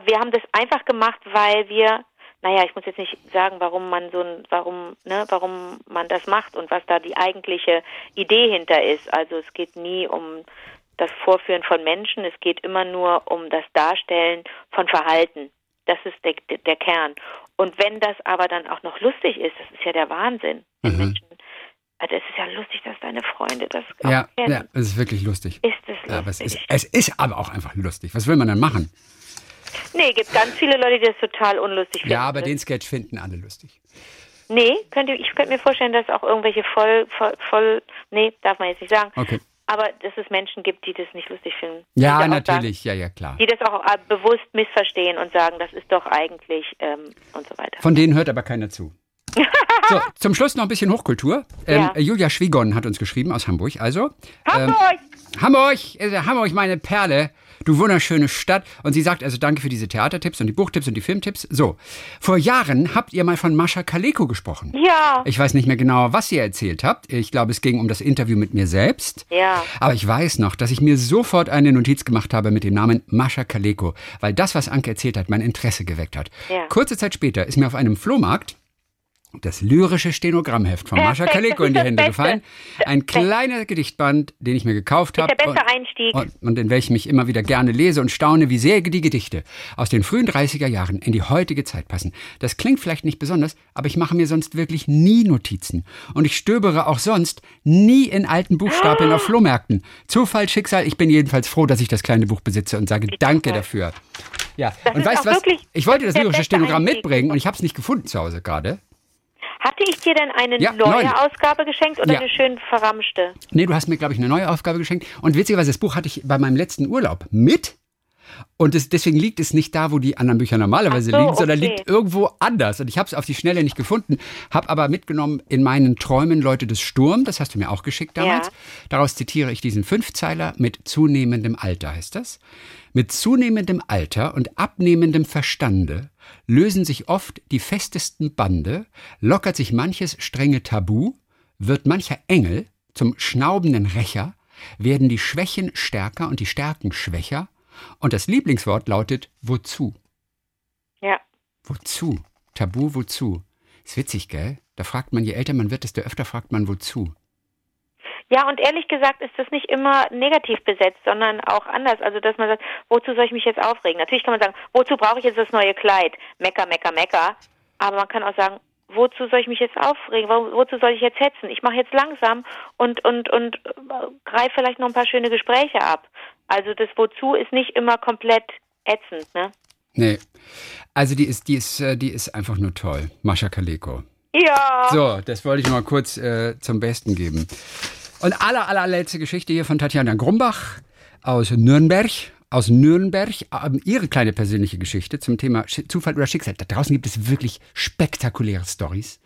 Wir haben das einfach gemacht, weil wir, naja, ich muss jetzt nicht sagen, warum man so ein, warum, ne, warum man das macht und was da die eigentliche Idee hinter ist. Also es geht nie um das Vorführen von Menschen, es geht immer nur um das Darstellen von Verhalten. Das ist der, der Kern. Und wenn das aber dann auch noch lustig ist, das ist ja der Wahnsinn. Menschen, also es ist ja lustig, dass deine Freunde das Mhm. Ja, kennen. ja, es ist wirklich lustig. Ist es lustig? Ja, aber es ist, es ist aber auch einfach lustig. Was will man denn machen? Nee, gibt ganz viele Leute, die das total unlustig finden. Ja, aber den Sketch finden alle lustig. Nee, könnte, ich könnte mir vorstellen, dass auch irgendwelche voll, voll, voll, nee, darf man jetzt nicht sagen. Okay. Aber dass es Menschen gibt, die das nicht lustig finden. Ja, natürlich, ja, ja, klar. Sagen, die das auch äh, bewusst missverstehen und sagen, das ist doch eigentlich ähm, und so weiter. Von denen hört aber keiner zu. So, zum Schluss noch ein bisschen Hochkultur. Ähm, Ja. Julia Schwiegon hat uns geschrieben aus Hamburg. Also, Hamburg! Ähm, Hamburg, äh, Hamburg, meine Perle. Du wunderschöne Stadt. Und sie sagt also danke für diese Theatertipps und die Buchtipps und die Filmtipps. So, vor Jahren habt ihr mal von Mascha Kaleko gesprochen. Ja. Ich weiß nicht mehr genau, was ihr erzählt habt. Ich glaube, es ging um das Interview mit mir selbst. Ja. Aber ich weiß noch, dass ich mir sofort eine Notiz gemacht habe mit dem Namen Mascha Kaleko, weil das, was Anke erzählt hat, mein Interesse geweckt hat. Ja. Kurze Zeit später ist mir auf einem Flohmarkt das lyrische Stenogrammheft von Mascha Perfekt, Kaleko das in die Hände Beste. gefallen. Ein kleiner Gedichtband, den ich mir gekauft habe. der beste Einstieg. und, und in welchem ich immer wieder gerne lese und staune, wie sehr die Gedichte aus den frühen 30er Jahren in die heutige Zeit passen. Das klingt vielleicht nicht besonders, aber ich mache mir sonst wirklich nie Notizen. Und ich stöbere auch sonst nie in alten Buchstapeln auf Flohmärkten. Zufall, Schicksal, ich bin jedenfalls froh, dass ich das kleine Buch besitze und sage Danke dafür. Ja, Das und weißt du was? Ich wollte das lyrische Stenogramm Einstieg. mitbringen und ich habe es nicht gefunden zu Hause gerade. Hatte ich dir denn eine Ja, neue neulich. Ausgabe geschenkt oder Ja. eine schön verramschte? Nee, du hast mir, glaube ich, eine neue Aufgabe geschenkt. Und witzigerweise, das Buch hatte ich bei meinem letzten Urlaub mit. Und es, deswegen liegt es nicht da, wo die anderen Bücher normalerweise so, liegen, sondern okay. liegt irgendwo anders. Und ich habe es auf die Schnelle nicht gefunden, habe aber mitgenommen in meinen Träumen Leute des Sturm, das hast du mir auch geschickt damals. Ja. Daraus zitiere ich diesen Fünfzeiler mit zunehmendem Alter, heißt das. Mit zunehmendem Alter und abnehmendem Verstande lösen sich oft die festesten Bande, lockert sich manches strenge Tabu, wird mancher Engel zum schnaubenden Rächer, werden die Schwächen stärker und die Stärken schwächer, und das Lieblingswort lautet wozu? Ja. Wozu? Tabu, wozu? Ist witzig, gell? Da fragt man, je älter man wird, desto öfter fragt man wozu. Ja, und ehrlich gesagt ist das nicht immer negativ besetzt, sondern auch anders. Also, dass man sagt, wozu soll ich mich jetzt aufregen? Natürlich kann man sagen, wozu brauche ich jetzt das neue Kleid? Mecker, mecker, mecker. Aber man kann auch sagen, wozu soll ich mich jetzt aufregen? Wo, wozu soll ich jetzt hetzen? Ich mache jetzt langsam und, und, und äh, greife vielleicht noch ein paar schöne Gespräche ab. Also, das wozu ist nicht immer komplett ätzend, ne? Nee. Also die ist, die ist, äh, die ist einfach nur toll. Mascha Kaleko. Ja. So, das wollte ich mal kurz äh, zum Besten geben. Und aller, allerletzte Geschichte hier von Tatjana Grumbach aus Nürnberg. Aus Nürnberg, ähm, ihre kleine persönliche Geschichte zum Thema Zufall oder Schicksal. Da draußen gibt es wirklich spektakuläre Stories.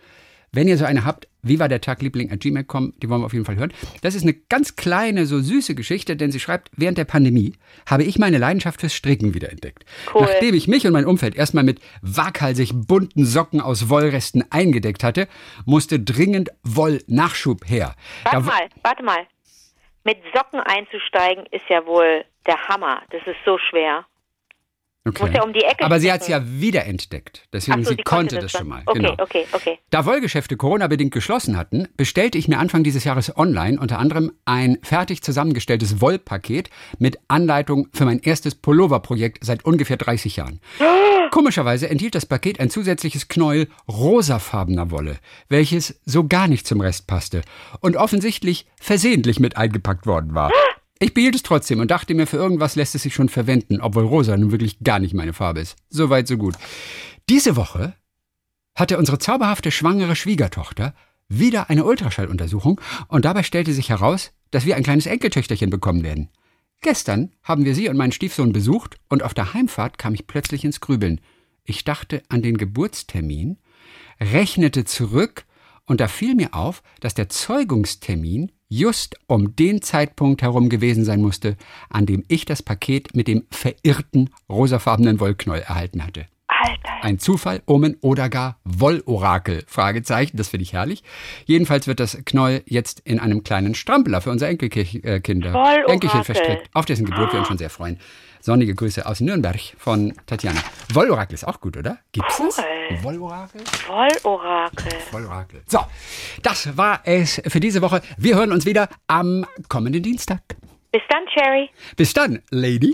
Wenn ihr so eine habt, wie war der Tag, Liebling at gmail.com, die wollen wir auf jeden Fall hören. Das ist eine ganz kleine, so süße Geschichte, denn sie schreibt, während der Pandemie habe ich meine Leidenschaft fürs Stricken wiederentdeckt. Cool. Nachdem ich mich und mein Umfeld erstmal mit waghalsig bunten Socken aus Wollresten eingedeckt hatte, musste dringend Wollnachschub her. Warte Da- mal, warte mal. Mit Socken einzusteigen ist ja wohl der Hammer. Das ist so schwer. Okay. Ja um die Ecke Aber sie hat es ja wiederentdeckt. Deswegen, so, sie, die konnte das schon. schon mal. Okay, genau. okay, okay. Da Wollgeschäfte Corona-bedingt geschlossen hatten, bestellte ich mir Anfang dieses Jahres online unter anderem ein fertig zusammengestelltes Wollpaket mit Anleitung für mein erstes Pullover-Projekt seit ungefähr 30 Jahren. Komischerweise enthielt das Paket ein zusätzliches Knäuel rosafarbener Wolle, welches so gar nicht zum Rest passte und offensichtlich versehentlich mit eingepackt worden war. Ich behielt es trotzdem und dachte mir, für irgendwas lässt es sich schon verwenden, obwohl rosa nun wirklich gar nicht meine Farbe ist. Soweit, so gut. Diese Woche hatte unsere zauberhafte schwangere Schwiegertochter wieder eine Ultraschalluntersuchung und dabei stellte sich heraus, dass wir ein kleines Enkeltöchterchen bekommen werden. Gestern haben wir sie und meinen Stiefsohn besucht und auf der Heimfahrt kam ich plötzlich ins Grübeln. Ich dachte an den Geburtstermin, rechnete zurück und da fiel mir auf, dass der Zeugungstermin just um den Zeitpunkt herum gewesen sein musste, an dem ich das Paket mit dem verirrten rosafarbenen Wollknäuel erhalten hatte. Ein Zufall, Omen oder gar Wollorakel? Fragezeichen, das finde ich herrlich. Jedenfalls wird das Knäuel jetzt in einem kleinen Strampeler für unsere Enkelkinder. Enkelchen verstrickt, auf dessen Geburt wir uns schon sehr freuen. Sonnige Grüße aus Nürnberg von Tatjana. Wollorakel ist auch gut, oder? Gibt's das? Wollorakel? Wollorakel. Wollorakel. So, das war es für diese Woche. Wir hören uns wieder am kommenden Dienstag. Bis dann, Cherry. Bis dann, Lady.